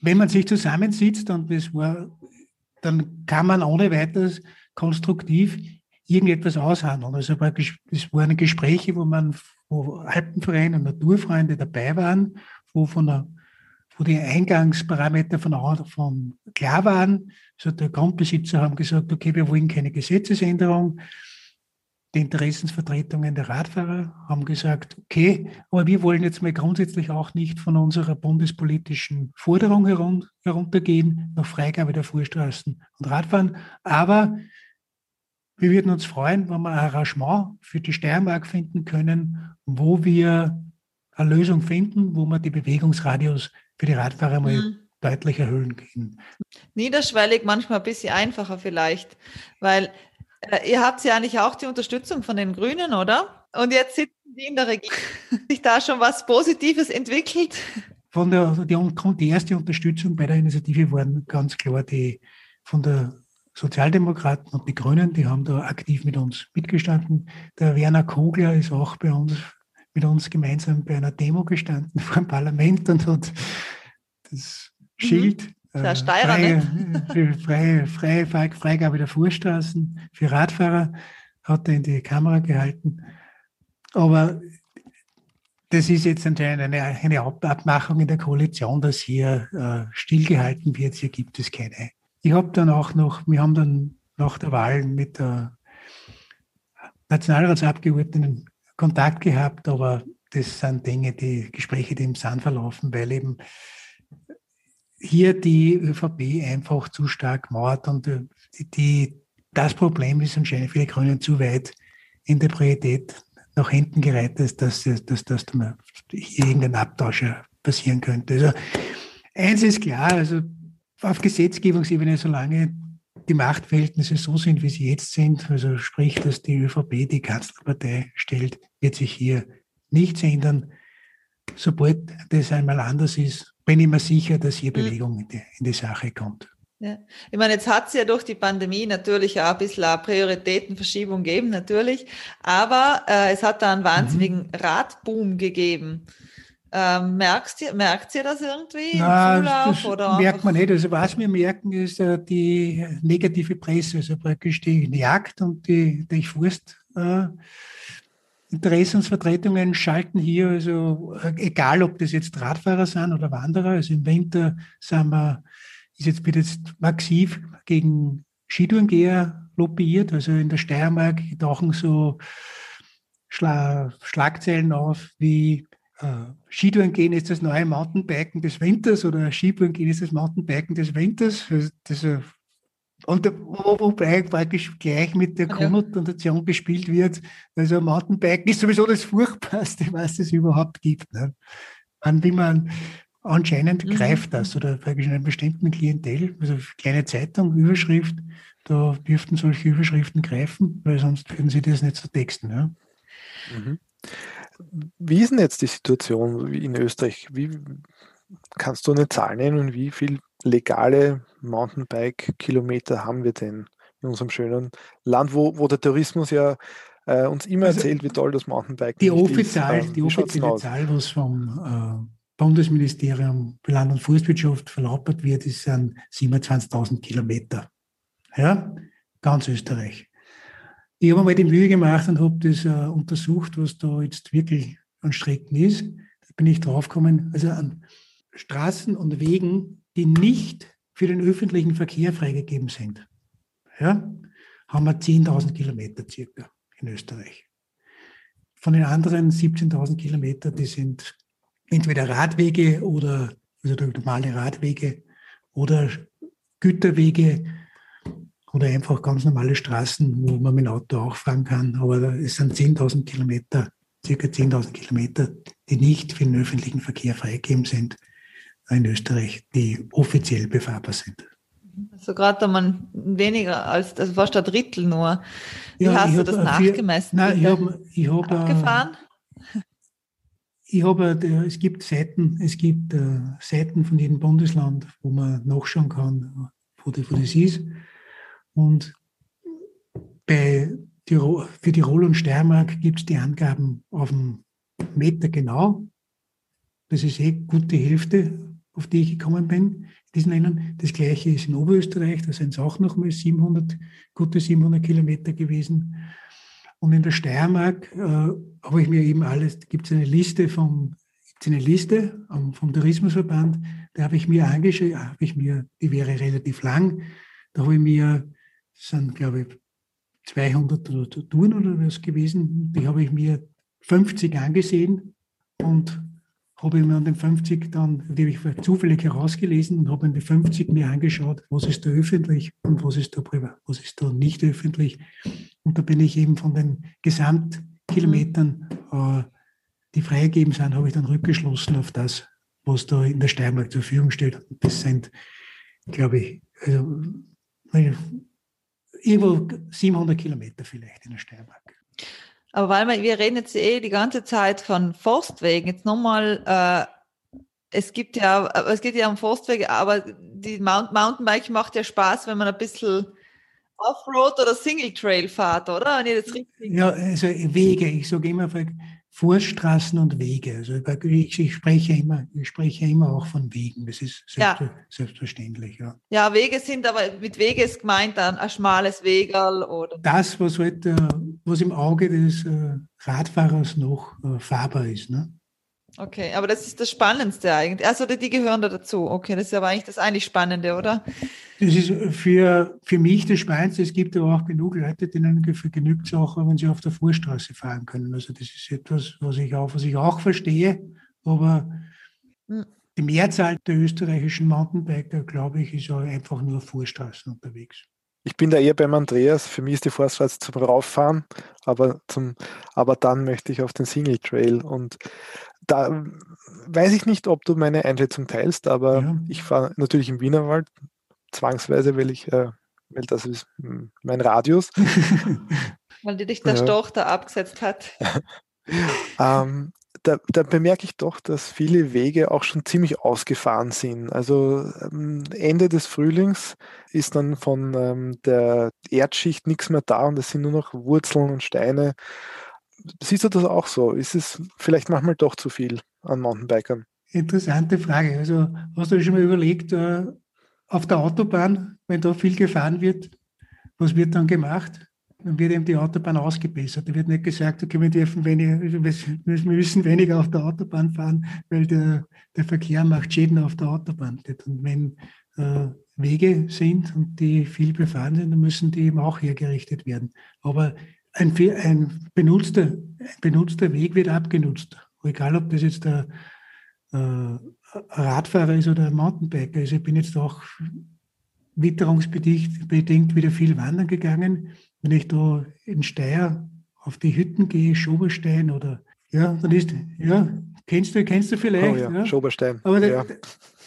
wenn man sich zusammensitzt und das war, dann kann man ohne weiteres konstruktiv irgendetwas aushandeln. Also das waren Gespräche, wo man, wo Alpenvereine und Naturfreunde dabei waren, wo von der wo die Eingangsparameter von, von klar waren. Also der Grundbesitzer haben gesagt, okay, wir wollen keine Gesetzesänderung. Die Interessensvertretungen der Radfahrer haben gesagt, okay, aber wir wollen jetzt mal grundsätzlich auch nicht von unserer bundespolitischen Forderung heruntergehen, nach Freigabe der Fuhrstraßen und Radfahren. Aber wir würden uns freuen, wenn wir ein Arrangement für die Steiermark finden können, wo wir eine Lösung finden, wo wir die Bewegungsradius für die Radfahrer mal mhm. deutlich erhöhen können. Niederschwellig, manchmal ein bisschen einfacher vielleicht, weil äh, ihr habt ja eigentlich auch die Unterstützung von den Grünen, oder? Und jetzt sitzen die in der Regierung. Sich da schon was Positives entwickelt? Von der, die, die erste Unterstützung bei der Initiative waren ganz klar die von der Sozialdemokraten und die Grünen, die haben da aktiv mit uns mitgestanden. Der Werner Kogler ist auch bei uns, mit uns gemeinsam bei einer Demo gestanden vor dem Parlament und hat das mhm. Schild mhm. äh, Steirer, freie, ne? freie, freie, freie Freigabe der Fuhrstraßen für Radfahrer hat er in die Kamera gehalten. Aber das ist jetzt anscheinend eine, eine Abmachung in der Koalition, dass hier äh, stillgehalten wird. Hier gibt es keine ich habe dann auch noch, wir haben dann nach der Wahl mit der Nationalratsabgeordneten Kontakt gehabt, aber das sind Dinge, die Gespräche, die im Sand verlaufen, weil eben hier die ÖVP einfach zu stark mauert und äh, die, die, das Problem ist anscheinend für die Grünen zu weit in der Priorität nach hinten gereiht ist, dass, dass, dass, dass hier irgendein Abtausch passieren könnte. Also eins ist klar, also auf Gesetzgebungsebene, solange die Machtverhältnisse so sind, wie sie jetzt sind, also sprich, dass die ÖVP die Kanzlerpartei stellt, wird sich hier nichts ändern. Sobald das einmal anders ist, bin ich mir sicher, dass hier mhm. Bewegung in die, in die Sache kommt. Ja. Ich meine, jetzt hat es ja durch die Pandemie natürlich auch ein bisschen eine Prioritätenverschiebung gegeben, natürlich. Aber äh, es hat da einen wahnsinnigen mhm. Radboom gegeben. Ähm, merkst ihr, merkt ihr das irgendwie Na, im Zulauf? Das oder merkt man nicht. Also was wir merken, ist äh, die negative Presse, also praktisch die Jagd und die, die Forst. Äh, Interessensvertretungen schalten hier, also äh, egal ob das jetzt Radfahrer sind oder Wanderer, also im Winter sind wir, ist jetzt, wird jetzt massiv gegen Skitourengeher lobbyiert, also in der Steiermark tauchen so Schla Schlagzeilen auf wie Skitouren gehen ist das neue Mountainbiken des Winters oder Skitouren gehen ist das Mountainbiken des Winters. Das, und wobei praktisch gleich mit der Konnotation gespielt wird. Also Mountainbiken ist sowieso das Furchtbarste, was es überhaupt gibt. Ne? Und wie man anscheinend mhm. greift das oder praktisch in einem bestimmten Klientel, also kleine Zeitung, Überschrift, da dürften solche Überschriften greifen, weil sonst würden sie das nicht so texten. Ja? Mhm. Wie ist denn jetzt die Situation in Österreich? Wie kannst du eine Zahl nennen, wie viele legale Mountainbike-Kilometer haben wir denn in unserem schönen Land, wo, wo der Tourismus ja äh, uns immer also erzählt, wie toll das Mountainbike die offiziell, ist. Ähm, die offizielle Zahl, was vom äh, Bundesministerium für Land- und Forstwirtschaft verlautbart wird, ist sind 27.000 Kilometer. Ja, ganz Österreich. Ich habe mal die Mühe gemacht und habe das uh, untersucht, was da jetzt wirklich an Strecken ist. Da bin ich draufgekommen, also an Straßen und Wegen, die nicht für den öffentlichen Verkehr freigegeben sind, ja, haben wir 10.000 Kilometer circa in Österreich. Von den anderen 17.000 Kilometer, die sind entweder Radwege oder also normale Radwege oder Güterwege, oder einfach ganz normale Straßen, wo man mit dem Auto auch fahren kann. Aber es sind 10.000 Kilometer, circa 10.000 Kilometer, die nicht für den öffentlichen Verkehr freigegeben sind in Österreich, die offiziell befahrbar sind. Also gerade da man weniger als, also fast ein Drittel nur. Wie ja, hast du das nachgemessen? Nein, ich habe ich hab, abgefahren. Ich habe, es gibt Seiten, es gibt äh, Seiten von jedem Bundesland, wo man nachschauen kann, wo, das, wo das ist. Und bei Tirol, für Tirol und Steiermark gibt es die Angaben auf dem Meter genau. Das ist eh gut die Hälfte, auf die ich gekommen bin, in diesen Ländern. Das gleiche ist in Oberösterreich, da sind es auch nochmal 700, gute 700 Kilometer gewesen. Und in der Steiermark äh, habe ich mir eben alles, gibt es eine Liste vom, eine Liste vom Tourismusverband, da habe ich mir angeschaut, die wäre relativ lang, da habe ich mir, sind glaube ich 200 Touren oder was gewesen, die habe ich mir 50 angesehen und habe mir an den 50 dann, die habe ich zufällig herausgelesen und habe an den 50 mir angeschaut, was ist da öffentlich und was ist da privat, was ist da nicht öffentlich. Und da bin ich eben von den Gesamtkilometern, äh, die freigegeben sind, habe ich dann rückgeschlossen auf das, was da in der Steiermark zur Verfügung steht. Das sind, glaube ich, also, irgendwo 700 Kilometer vielleicht in der Steiermark. Aber weil wir, wir reden jetzt eh die ganze Zeit von Forstwegen, jetzt nochmal, äh, es gibt ja, es geht ja um Forstwege, aber die Mount Mountainbike macht ja Spaß, wenn man ein bisschen Offroad oder Single Trail fahrt, oder? Wenn ich das richtig ja, also Wege, ich sage immer, Vorstraßen und Wege. Also ich, ich, spreche immer, ich spreche immer auch von Wegen. Das ist selbst, ja. selbstverständlich. Ja. ja, Wege sind aber mit Wege ist gemeint dann ein schmales Wegerl oder. Das, was halt, äh, was im Auge des äh, Radfahrers noch äh, fahrbar ist. Ne? Okay, aber das ist das Spannendste eigentlich. Also die gehören da dazu. Okay, das ist aber eigentlich das eigentlich Spannende, oder? Das ist für, für mich das Spannendste. Es gibt aber auch genug Leute, denen genügt es auch, wenn sie auf der Vorstraße fahren können. Also das ist etwas, was ich auch, was ich auch verstehe. Aber hm. die Mehrzahl der österreichischen Mountainbiker, glaube ich, ist auch einfach nur auf Vorstraßen unterwegs. Ich bin da eher beim Andreas. Für mich ist die Forststraße zum Rauffahren, aber, zum, aber dann möchte ich auf den Single Trail. Und da weiß ich nicht, ob du meine Einschätzung teilst, aber ja. ich fahre natürlich im Wienerwald, zwangsweise, weil ich, äh, weil das ist mein Radius. weil die dich der ja. Storch da abgesetzt hat. ähm, da, da, bemerke ich doch, dass viele Wege auch schon ziemlich ausgefahren sind. Also ähm, Ende des Frühlings ist dann von ähm, der Erdschicht nichts mehr da und es sind nur noch Wurzeln und Steine Siehst du das auch so? Ist es vielleicht manchmal doch zu viel an Mountainbikern? Interessante Frage. Also hast du schon mal überlegt, äh, auf der Autobahn, wenn da viel gefahren wird, was wird dann gemacht? Dann wird eben die Autobahn ausgebessert. Da wird nicht gesagt, okay, wir dürfen weniger, wir müssen weniger auf der Autobahn fahren, weil der, der Verkehr macht Schäden auf der Autobahn. Und wenn äh, Wege sind und die viel befahren sind, dann müssen die eben auch hergerichtet werden. Aber ein, ein, benutzter, ein benutzter Weg wird abgenutzt. Egal, ob das jetzt der äh, Radfahrer ist oder ein Mountainbiker ist. Ich bin jetzt auch witterungsbedingt wieder viel wandern gegangen. Wenn ich da in Steyr auf die Hütten gehe, Schoberstein oder ja, dann ist, ja, kennst du, kennst du vielleicht. Oh ja, ja. Schoberstein. Aber ja.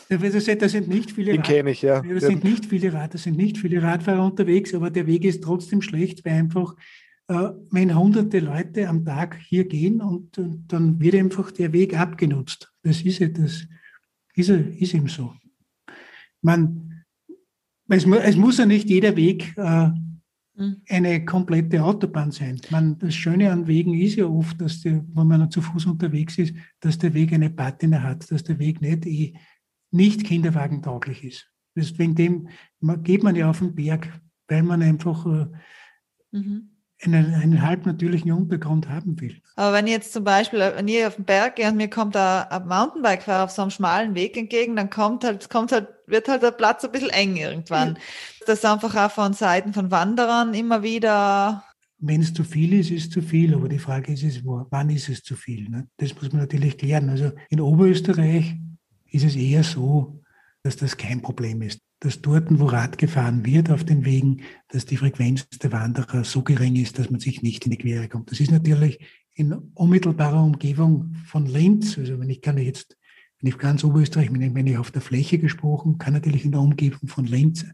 da, da, sind nicht viele Den kenne ich, ja. Da sind nicht viele Rad, da sind nicht viele Radfahrer unterwegs, aber der Weg ist trotzdem schlecht, weil einfach wenn hunderte Leute am Tag hier gehen und, und, dann wird einfach der Weg abgenutzt. Das ist ja das, ist, ist eben so. Man, es, es muss ja nicht jeder Weg äh, mhm. eine komplette Autobahn sein. Man, das Schöne an Wegen ist ja oft, dass der, wenn man zu Fuß unterwegs ist, dass der Weg eine Patina hat, dass der Weg nicht, eh, nicht kinderwagentauglich ist. Deswegen dem geht man ja auf den Berg, weil man einfach äh, mhm einen, einen halbnatürlichen Untergrund haben will. Aber wenn ich jetzt zum Beispiel, wenn ich auf den Berg gehe und mir kommt ein, ein Mountainbike-Fahrer auf so einem schmalen Weg entgegen, dann kommt halt, kommt halt, wird halt der Platz ein bisschen eng irgendwann. Ja. Das ist einfach auch von Seiten von Wanderern immer wieder. Wenn es zu viel ist, ist es zu viel. Aber die Frage ist, ist wann ist es zu viel? Ne? Das muss man natürlich klären. Also in Oberösterreich ist es eher so, dass das kein Problem ist dass dort, wo Rad gefahren wird auf den Wegen, dass die Frequenz der Wanderer so gering ist, dass man sich nicht in die Quere kommt. Das ist natürlich in unmittelbarer Umgebung von Linz, also wenn ich kann jetzt wenn ich ganz Oberösterreich, wenn ich auf der Fläche gesprochen, kann natürlich in der Umgebung von Linz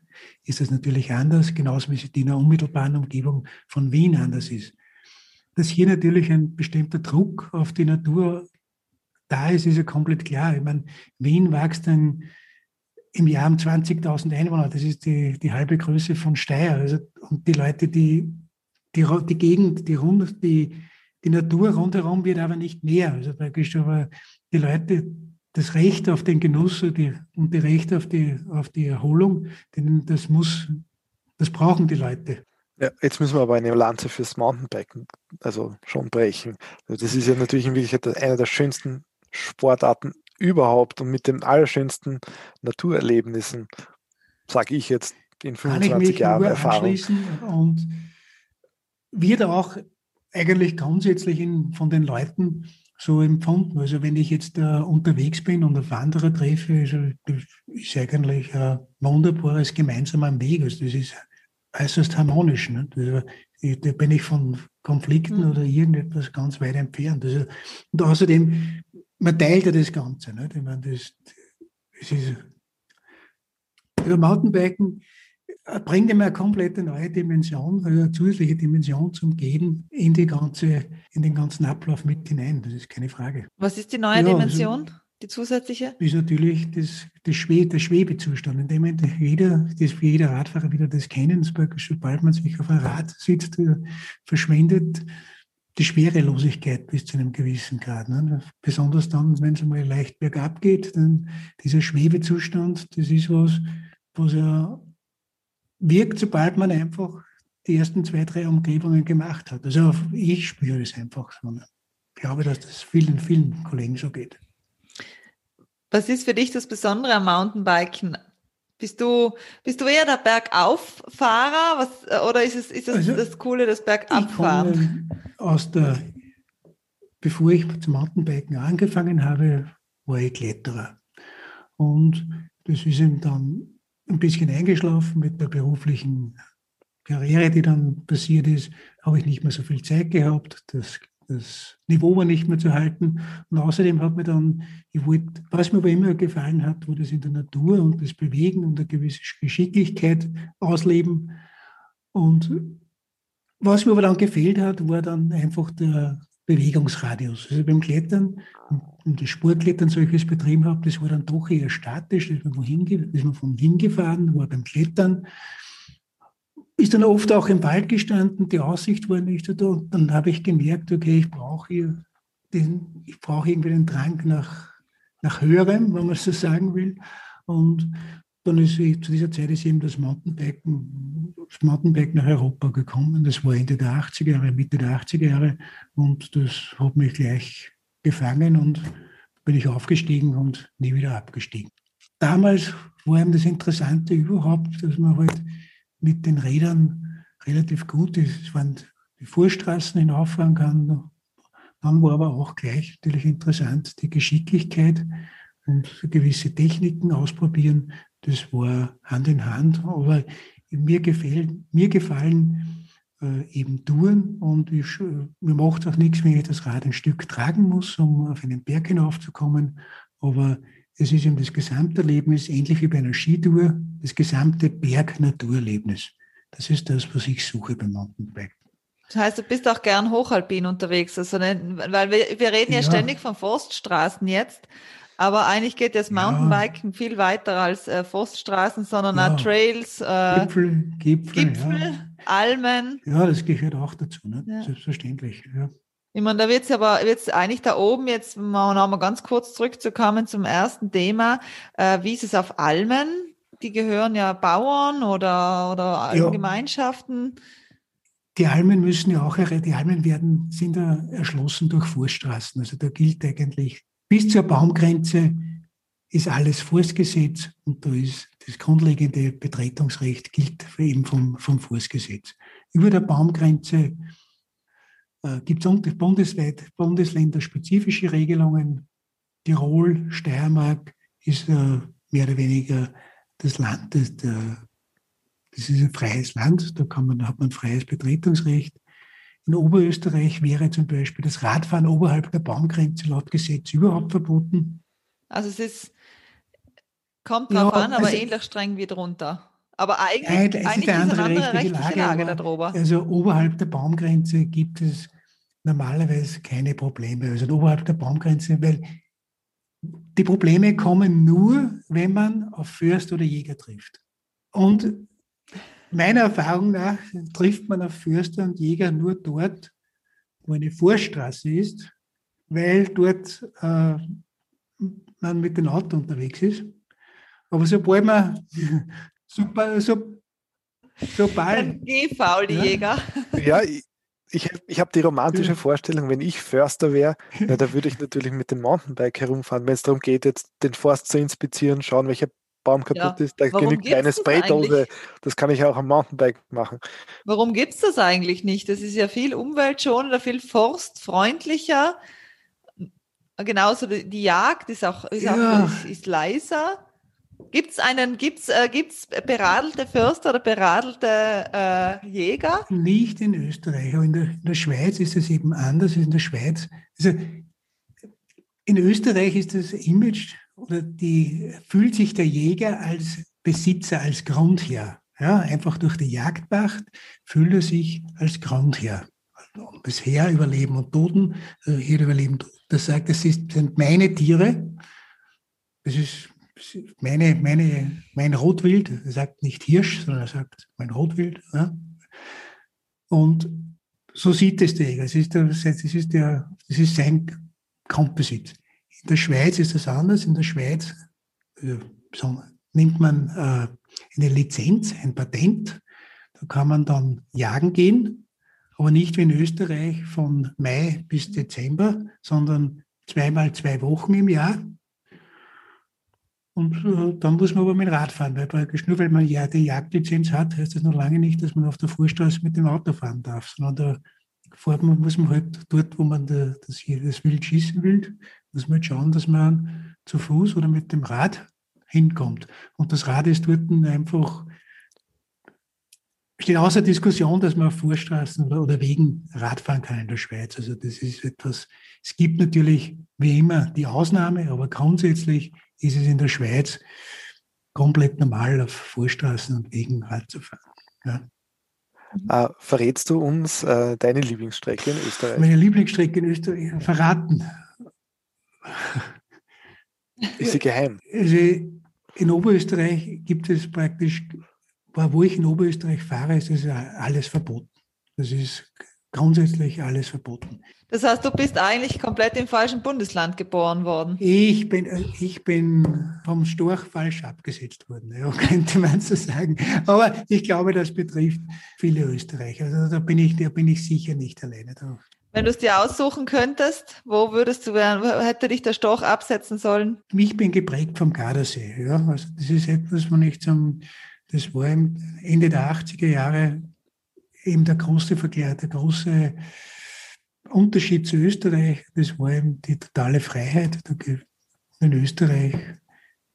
ist das natürlich anders, genauso wie es in der unmittelbaren Umgebung von Wien anders ist. Dass hier natürlich ein bestimmter Druck auf die Natur da ist, ist ja komplett klar. Ich meine, Wien wächst dann im Jahr um 20.000 Einwohner, das ist die, die halbe Größe von Steyr. Also, und die Leute, die, die, die Gegend, die, rund, die, die Natur rundherum wird aber nicht mehr. Also praktisch aber die Leute, das Recht auf den Genuss und die, und die Recht auf die, auf die Erholung, denn das muss, das brauchen die Leute. Ja, jetzt müssen wir aber eine Lanze fürs Mountainbiken also schon brechen. Also das ist ja natürlich in Wirklichkeit einer der schönsten Sportarten überhaupt und mit den allerschönsten Naturerlebnissen, sage ich jetzt in 25 Jahren Erfahrung. Und wird auch eigentlich grundsätzlich in, von den Leuten so empfunden. Also wenn ich jetzt uh, unterwegs bin und einen Wanderer treffe, also das ist eigentlich ein wunderbares gemeinsamer Weg. Also das ist äußerst harmonisch. Ne? Also, da bin ich von Konflikten mhm. oder irgendetwas ganz weit entfernt. Also, und außerdem, man teilt ja das Ganze. Ne? Ich meine, das, das ist, über Mountainbiken bringt immer eine komplette neue Dimension, eine zusätzliche Dimension zum Gehen in, die ganze, in den ganzen Ablauf mit hinein. Das ist keine Frage. Was ist die neue ja, also Dimension? Also, die zusätzliche? Ist natürlich das, das Schwe der Schwebezustand, in dem jeder, das jeder Radfahrer wieder das kennen, sobald man sich auf ein Rad sitzt, äh, verschwindet die Schwerelosigkeit bis zu einem gewissen Grad. Ne? Besonders dann, wenn es mal leicht bergab geht, dann dieser Schwebezustand, das ist was, was ja wirkt, sobald man einfach die ersten zwei, drei Umgebungen gemacht hat. Also ich spüre das einfach so. Ich glaube, dass das vielen, vielen Kollegen so geht. Was ist für dich das Besondere am Mountainbiken? Bist du, bist du eher der Bergauffahrer was, oder ist es ist das, also, das Coole, das Bergabfahren? aus der, bevor ich zum Mountainbiken angefangen habe, war ich Kletterer. Und das ist eben dann ein bisschen eingeschlafen mit der beruflichen Karriere, die dann passiert ist, habe ich nicht mehr so viel Zeit gehabt. Das, das Niveau war nicht mehr zu halten. Und außerdem hat mir dann, ich wollte, was mir aber immer gefallen hat, war das in der Natur und das Bewegen und eine gewisse Geschicklichkeit ausleben. Und was mir aber dann gefehlt hat, war dann einfach der Bewegungsradius. Also beim Klettern und das Sportklettern solches betrieben habe, das war dann doch eher statisch, da ist man, ist man von hingefahren, war beim Klettern, ist dann oft auch im Wald gestanden, die Aussicht war nicht da. Dann habe ich gemerkt, okay, ich brauche hier den, ich brauche irgendwie den Drang nach, nach Höherem, wenn man so sagen will. Und dann ist zu dieser Zeit ist eben das Mountainbiken, das Mountainbike nach Europa gekommen. Das war Ende der 80er Jahre, Mitte der 80er Jahre. Und das hat mich gleich gefangen und bin ich aufgestiegen und nie wieder abgestiegen. Damals war eben das Interessante überhaupt, dass man halt mit den Rädern relativ gut. Es waren die Vorstraßen hinauffahren kann. Dann war aber auch gleich natürlich interessant die Geschicklichkeit und gewisse Techniken ausprobieren. Das war Hand in Hand. Aber mir, gefällt, mir gefallen äh, eben Touren und ich, äh, mir macht auch nichts, wenn ich das Rad ein Stück tragen muss, um auf einen Berg hinaufzukommen. Aber es ist eben das Gesamterlebnis, ähnlich wie bei einer Skitour, das gesamte Berg-Naturerlebnis. Das ist das, was ich suche beim Mountainbike. Das heißt, du bist auch gern hochalpin unterwegs, also weil wir, wir reden ja, ja, ständig von Forststraßen jetzt, aber eigentlich geht das Mountainbiken ja. viel weiter als äh, Forststraßen, sondern ja. auch Trails, äh, Gipfel, Gipfel, Gipfel Almen. Ja, das gehört auch dazu, ne? selbstverständlich. Ja. Ich meine, da wird es aber jetzt eigentlich da oben jetzt mal noch mal ganz kurz zurückzukommen zum ersten Thema. Äh, wie ist es auf Almen? Die gehören ja Bauern oder, oder ja. Gemeinschaften. Die Almen müssen ja auch, die Almen werden, sind ja erschlossen durch Vorstraßen. Also da gilt eigentlich bis zur Baumgrenze ist alles Forstgesetz und da ist das grundlegende Betretungsrecht gilt eben vom, vom Forstgesetz. Über der Baumgrenze gibt es bundesweit bundesländerspezifische Regelungen. Tirol, Steiermark ist äh, mehr oder weniger das Land, das, das ist ein freies Land, da kann man, hat man freies Betretungsrecht. In Oberösterreich wäre zum Beispiel das Radfahren oberhalb der Baumgrenze laut Gesetz überhaupt verboten. Also es ist, kommt drauf ja, an, aber also, ähnlich streng wie drunter. Aber eigentlich, eigentlich, eigentlich ist eine andere, ist eine andere rechtliche, rechtliche Lage, Lage darüber. Also oberhalb der Baumgrenze gibt es normalerweise keine Probleme. Also oberhalb der Baumgrenze, weil die Probleme kommen nur, wenn man auf Fürst oder Jäger trifft. Und meiner Erfahrung nach trifft man auf Förster und Jäger nur dort, wo eine Vorstraße ist, weil dort äh, man mit dem Auto unterwegs ist. Aber sobald man super, so, sobald. Geh faul, die ja, Jäger. Ja, ich, ich, ich habe die romantische Vorstellung, wenn ich Förster wäre, ja, da würde ich natürlich mit dem Mountainbike herumfahren, wenn es darum geht, jetzt den Forst zu inspizieren, schauen, welcher Baum kaputt ja. ist, da genügt eine Spraydose. Das kann ich auch am Mountainbike machen. Warum gibt es das eigentlich nicht? Das ist ja viel umweltschonender, viel forstfreundlicher. Genauso die Jagd ist auch, ist, ja. auch, ist, ist leiser. Gibt es einen, gibt's, äh, gibt's beradelte Förster oder beradelte äh, Jäger? Nicht in Österreich, aber in der, in der Schweiz ist es eben anders. In der Schweiz, also in Österreich ist das Image oder die fühlt sich der Jäger als Besitzer, als Grundherr. Ja, einfach durch die Jagdpacht fühlt er sich als Grundherr. Das Herr über Leben und Toten, Herr über Leben und Toten. Das sagt, das sind meine Tiere. Das ist meine, meine, mein Rotwild. Er sagt nicht Hirsch, sondern er sagt mein Rotwild. Ja. Und so sieht es der Jäger. Das ist, der, das, ist der, das ist sein Grundbesitz. In der Schweiz ist das anders. In der Schweiz äh, so, nimmt man äh, eine Lizenz, ein Patent. Da kann man dann jagen gehen, aber nicht wie in Österreich von Mai bis Dezember, sondern zweimal zwei Wochen im Jahr. Und äh, dann muss man aber mit dem Rad fahren, weil praktisch nur weil man ja die Jagdlizenz hat, heißt das noch lange nicht, dass man auf der Vorstraße mit dem Auto fahren darf, sondern da fährt man, muss man halt dort, wo man das, das Wild schießen will, muss man halt schauen, dass man zu Fuß oder mit dem Rad hinkommt. Und das Rad ist dort einfach, steht außer Diskussion, dass man auf Vorstraßen oder, oder Wegen Radfahren kann in der Schweiz. Also das ist etwas, es gibt natürlich wie immer die Ausnahme, aber grundsätzlich ist es in der Schweiz komplett normal, auf Vorstraßen und Wegen Rad zu fahren. Ja. Äh, verrätst du uns äh, deine Lieblingsstrecke in Österreich? Meine Lieblingsstrecke in Österreich verraten. Ist sie geheim? Also in Oberösterreich gibt es praktisch, wo ich in Oberösterreich fahre, ist das alles verboten. Das ist grundsätzlich alles verboten. Das heißt, du bist eigentlich komplett im falschen Bundesland geboren worden. Ich bin, ich bin vom Storch falsch abgesetzt worden, ja, könnte man so sagen. Aber ich glaube, das betrifft viele Österreicher. Also da bin ich, da bin ich sicher nicht alleine drauf. Wenn du es dir aussuchen könntest, wo würdest du werden? Hätte dich der Storch absetzen sollen? Ich bin geprägt vom Gardasee. Ja. Also das ist etwas, wo ich zum, das war Ende der 80er Jahre eben der große Vergleich, der große Unterschied zu Österreich, das war eben die totale Freiheit. In Österreich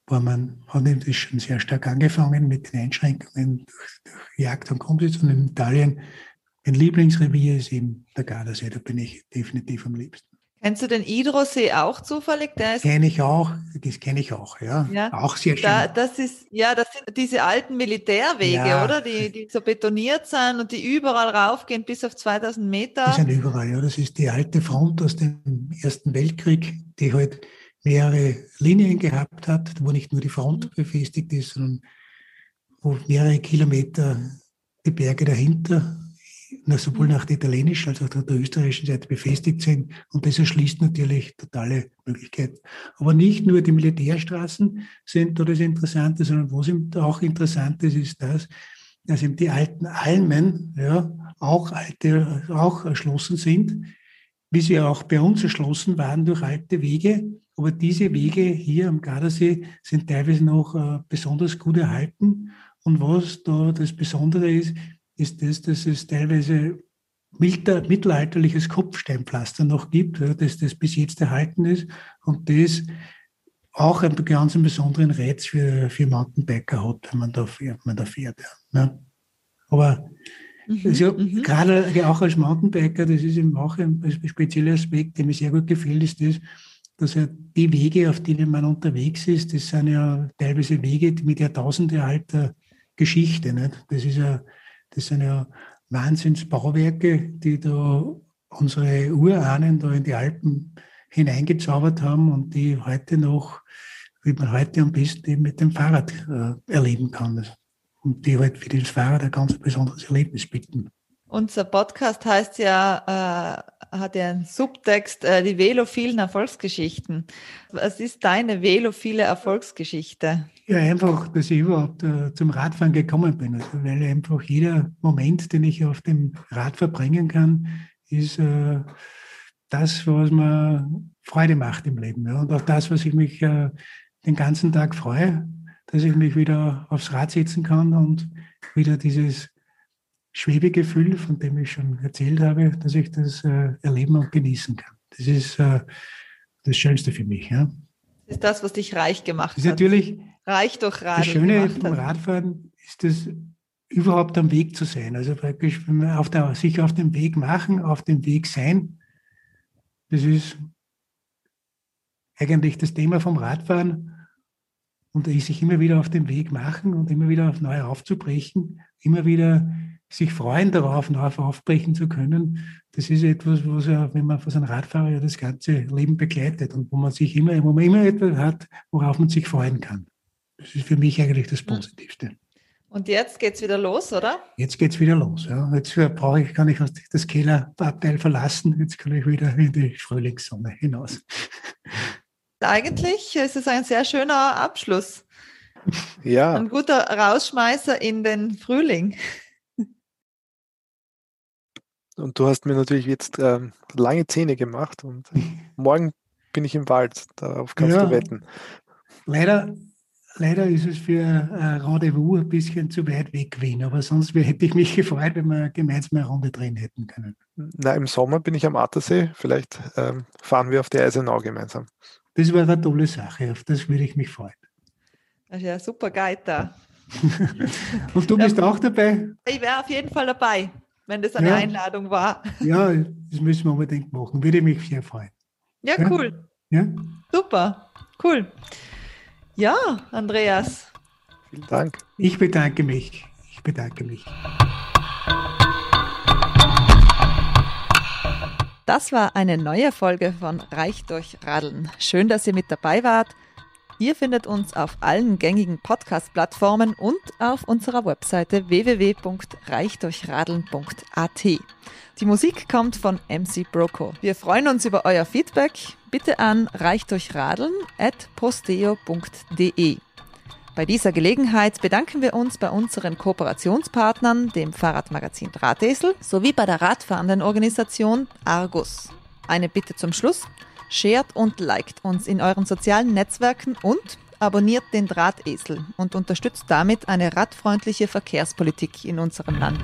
war man, hat eben das schon sehr stark angefangen mit den Einschränkungen durch, durch Jagd und Grundsitz. Und in Italien, mein Lieblingsrevier ist eben der Gardasee, da bin ich definitiv am liebsten. Kennst du den Idrosee auch zufällig? Der kenne ich auch, das kenne ich auch, ja. ja. Auch sehr schön. Da, das ist, ja, das sind diese alten Militärwege, ja. oder? Die, die so betoniert sind und die überall raufgehen bis auf 2000 Meter. Die sind überall, ja. Das ist die alte Front aus dem Ersten Weltkrieg, die halt mehrere Linien gehabt hat, wo nicht nur die Front mhm. befestigt ist, sondern wo mehrere Kilometer die Berge dahinter sowohl nach der italienischen als auch der österreichischen Seite befestigt sind. Und das erschließt natürlich totale Möglichkeiten. Aber nicht nur die Militärstraßen sind da das Interessante, sondern was auch interessant ist, ist das, dass eben die alten Almen ja, auch, alte, auch erschlossen sind, wie sie auch bei uns erschlossen waren durch alte Wege. Aber diese Wege hier am Gardasee sind teilweise noch äh, besonders gut erhalten. Und was da das Besondere ist, ist das, dass es teilweise mittelalterliches Kopfsteinpflaster noch gibt, dass das bis jetzt erhalten ist und das auch einen ganz besonderen Reiz für, für Mountainbiker hat, wenn man da fährt. Man da fährt ja. Ne? Aber mhm, also, mhm. gerade auch als Mountainbiker, das ist eben auch ein spezieller Aspekt, der mir sehr gut gefällt, ist das, dass ja die Wege, auf denen man unterwegs ist, das sind ja teilweise Wege mit Jahrtausende alter Geschichte. Nicht? Das, ist ja, das sind ja Wahnsinnsbauwerke, die da unsere Urahnen da in die Alpen hineingezaubert haben und die heute noch, wie man heute am besten eben mit dem Fahrrad äh, erleben kann. Und die halt für das Fahrrad ein ganz besonderes Erlebnis bieten. Unser Podcast heißt ja, äh, hat ja einen Subtext, äh, die velophilen Erfolgsgeschichten. Was ist deine velophile Erfolgsgeschichte? Ja, einfach, dass ich überhaupt äh, zum Radfahren gekommen bin. Also, weil einfach jeder Moment, den ich auf dem Rad verbringen kann, ist äh, das, was mir Freude macht im Leben. Ja. Und auch das, was ich mich äh, den ganzen Tag freue, dass ich mich wieder aufs Rad setzen kann und wieder dieses Schwebegefühl, von dem ich schon erzählt habe, dass ich das äh, erleben und genießen kann. Das ist äh, das Schönste für mich. Ja. Das ist das, was dich reich gemacht das ist hat. Natürlich reich durch Radeln. Das Schöne vom Radfahren ist das überhaupt am Weg zu sein. Also praktisch wenn wir auf der, sich auf den Weg machen, auf dem Weg sein. Das ist eigentlich das Thema vom Radfahren und sich immer wieder auf den Weg machen und immer wieder auf neu aufzubrechen, immer wieder sich freuen darauf, neu aufbrechen zu können. Das ist etwas, was ja, wenn man von so einem Radfahrer ja das ganze Leben begleitet und wo man sich immer, wo man immer etwas hat, worauf man sich freuen kann. Das ist für mich eigentlich das Positivste. Und jetzt geht's wieder los, oder? Jetzt geht's wieder los. Ja. Jetzt brauche ich, kann ich das Kellerabteil verlassen. Jetzt kann ich wieder in die Frühlingssonne hinaus. Eigentlich ist es ein sehr schöner Abschluss. Ja. Ein guter Rausschmeißer in den Frühling. Und du hast mir natürlich jetzt ähm, lange Zähne gemacht und morgen bin ich im Wald. Darauf kannst ja, du wetten. Leider Leider ist es für ein Rendezvous ein bisschen zu weit weg gewesen, aber sonst hätte ich mich gefreut, wenn wir gemeinsam eine Runde drehen hätten können. Na, im Sommer bin ich am Attersee. Vielleicht ähm, fahren wir auf die Eisenau gemeinsam. Das wäre eine tolle Sache, auf das würde ich mich freuen. Das ist ja super geil da. Und du bist auch dabei? Ich wäre auf jeden Fall dabei, wenn das eine ja. Einladung war. Ja, das müssen wir unbedingt machen. Würde mich sehr freuen. Ja, cool. Ja? Super, cool. Ja, Andreas. Vielen Dank. Ich bedanke mich. Ich bedanke mich. Das war eine neue Folge von Reich durch Radeln. Schön, dass ihr mit dabei wart. Ihr findet uns auf allen gängigen Podcast-Plattformen und auf unserer Webseite www.reichdurchradeln.at. Die Musik kommt von MC Broco. Wir freuen uns über euer Feedback. Bitte an reichdurchradeln.posteo.de. Bei dieser Gelegenheit bedanken wir uns bei unseren Kooperationspartnern, dem Fahrradmagazin Drahtesel, sowie bei der radfahrenden Organisation Argus. Eine Bitte zum Schluss. Shared und liked uns in euren sozialen Netzwerken und abonniert den Drahtesel und unterstützt damit eine radfreundliche Verkehrspolitik in unserem Land.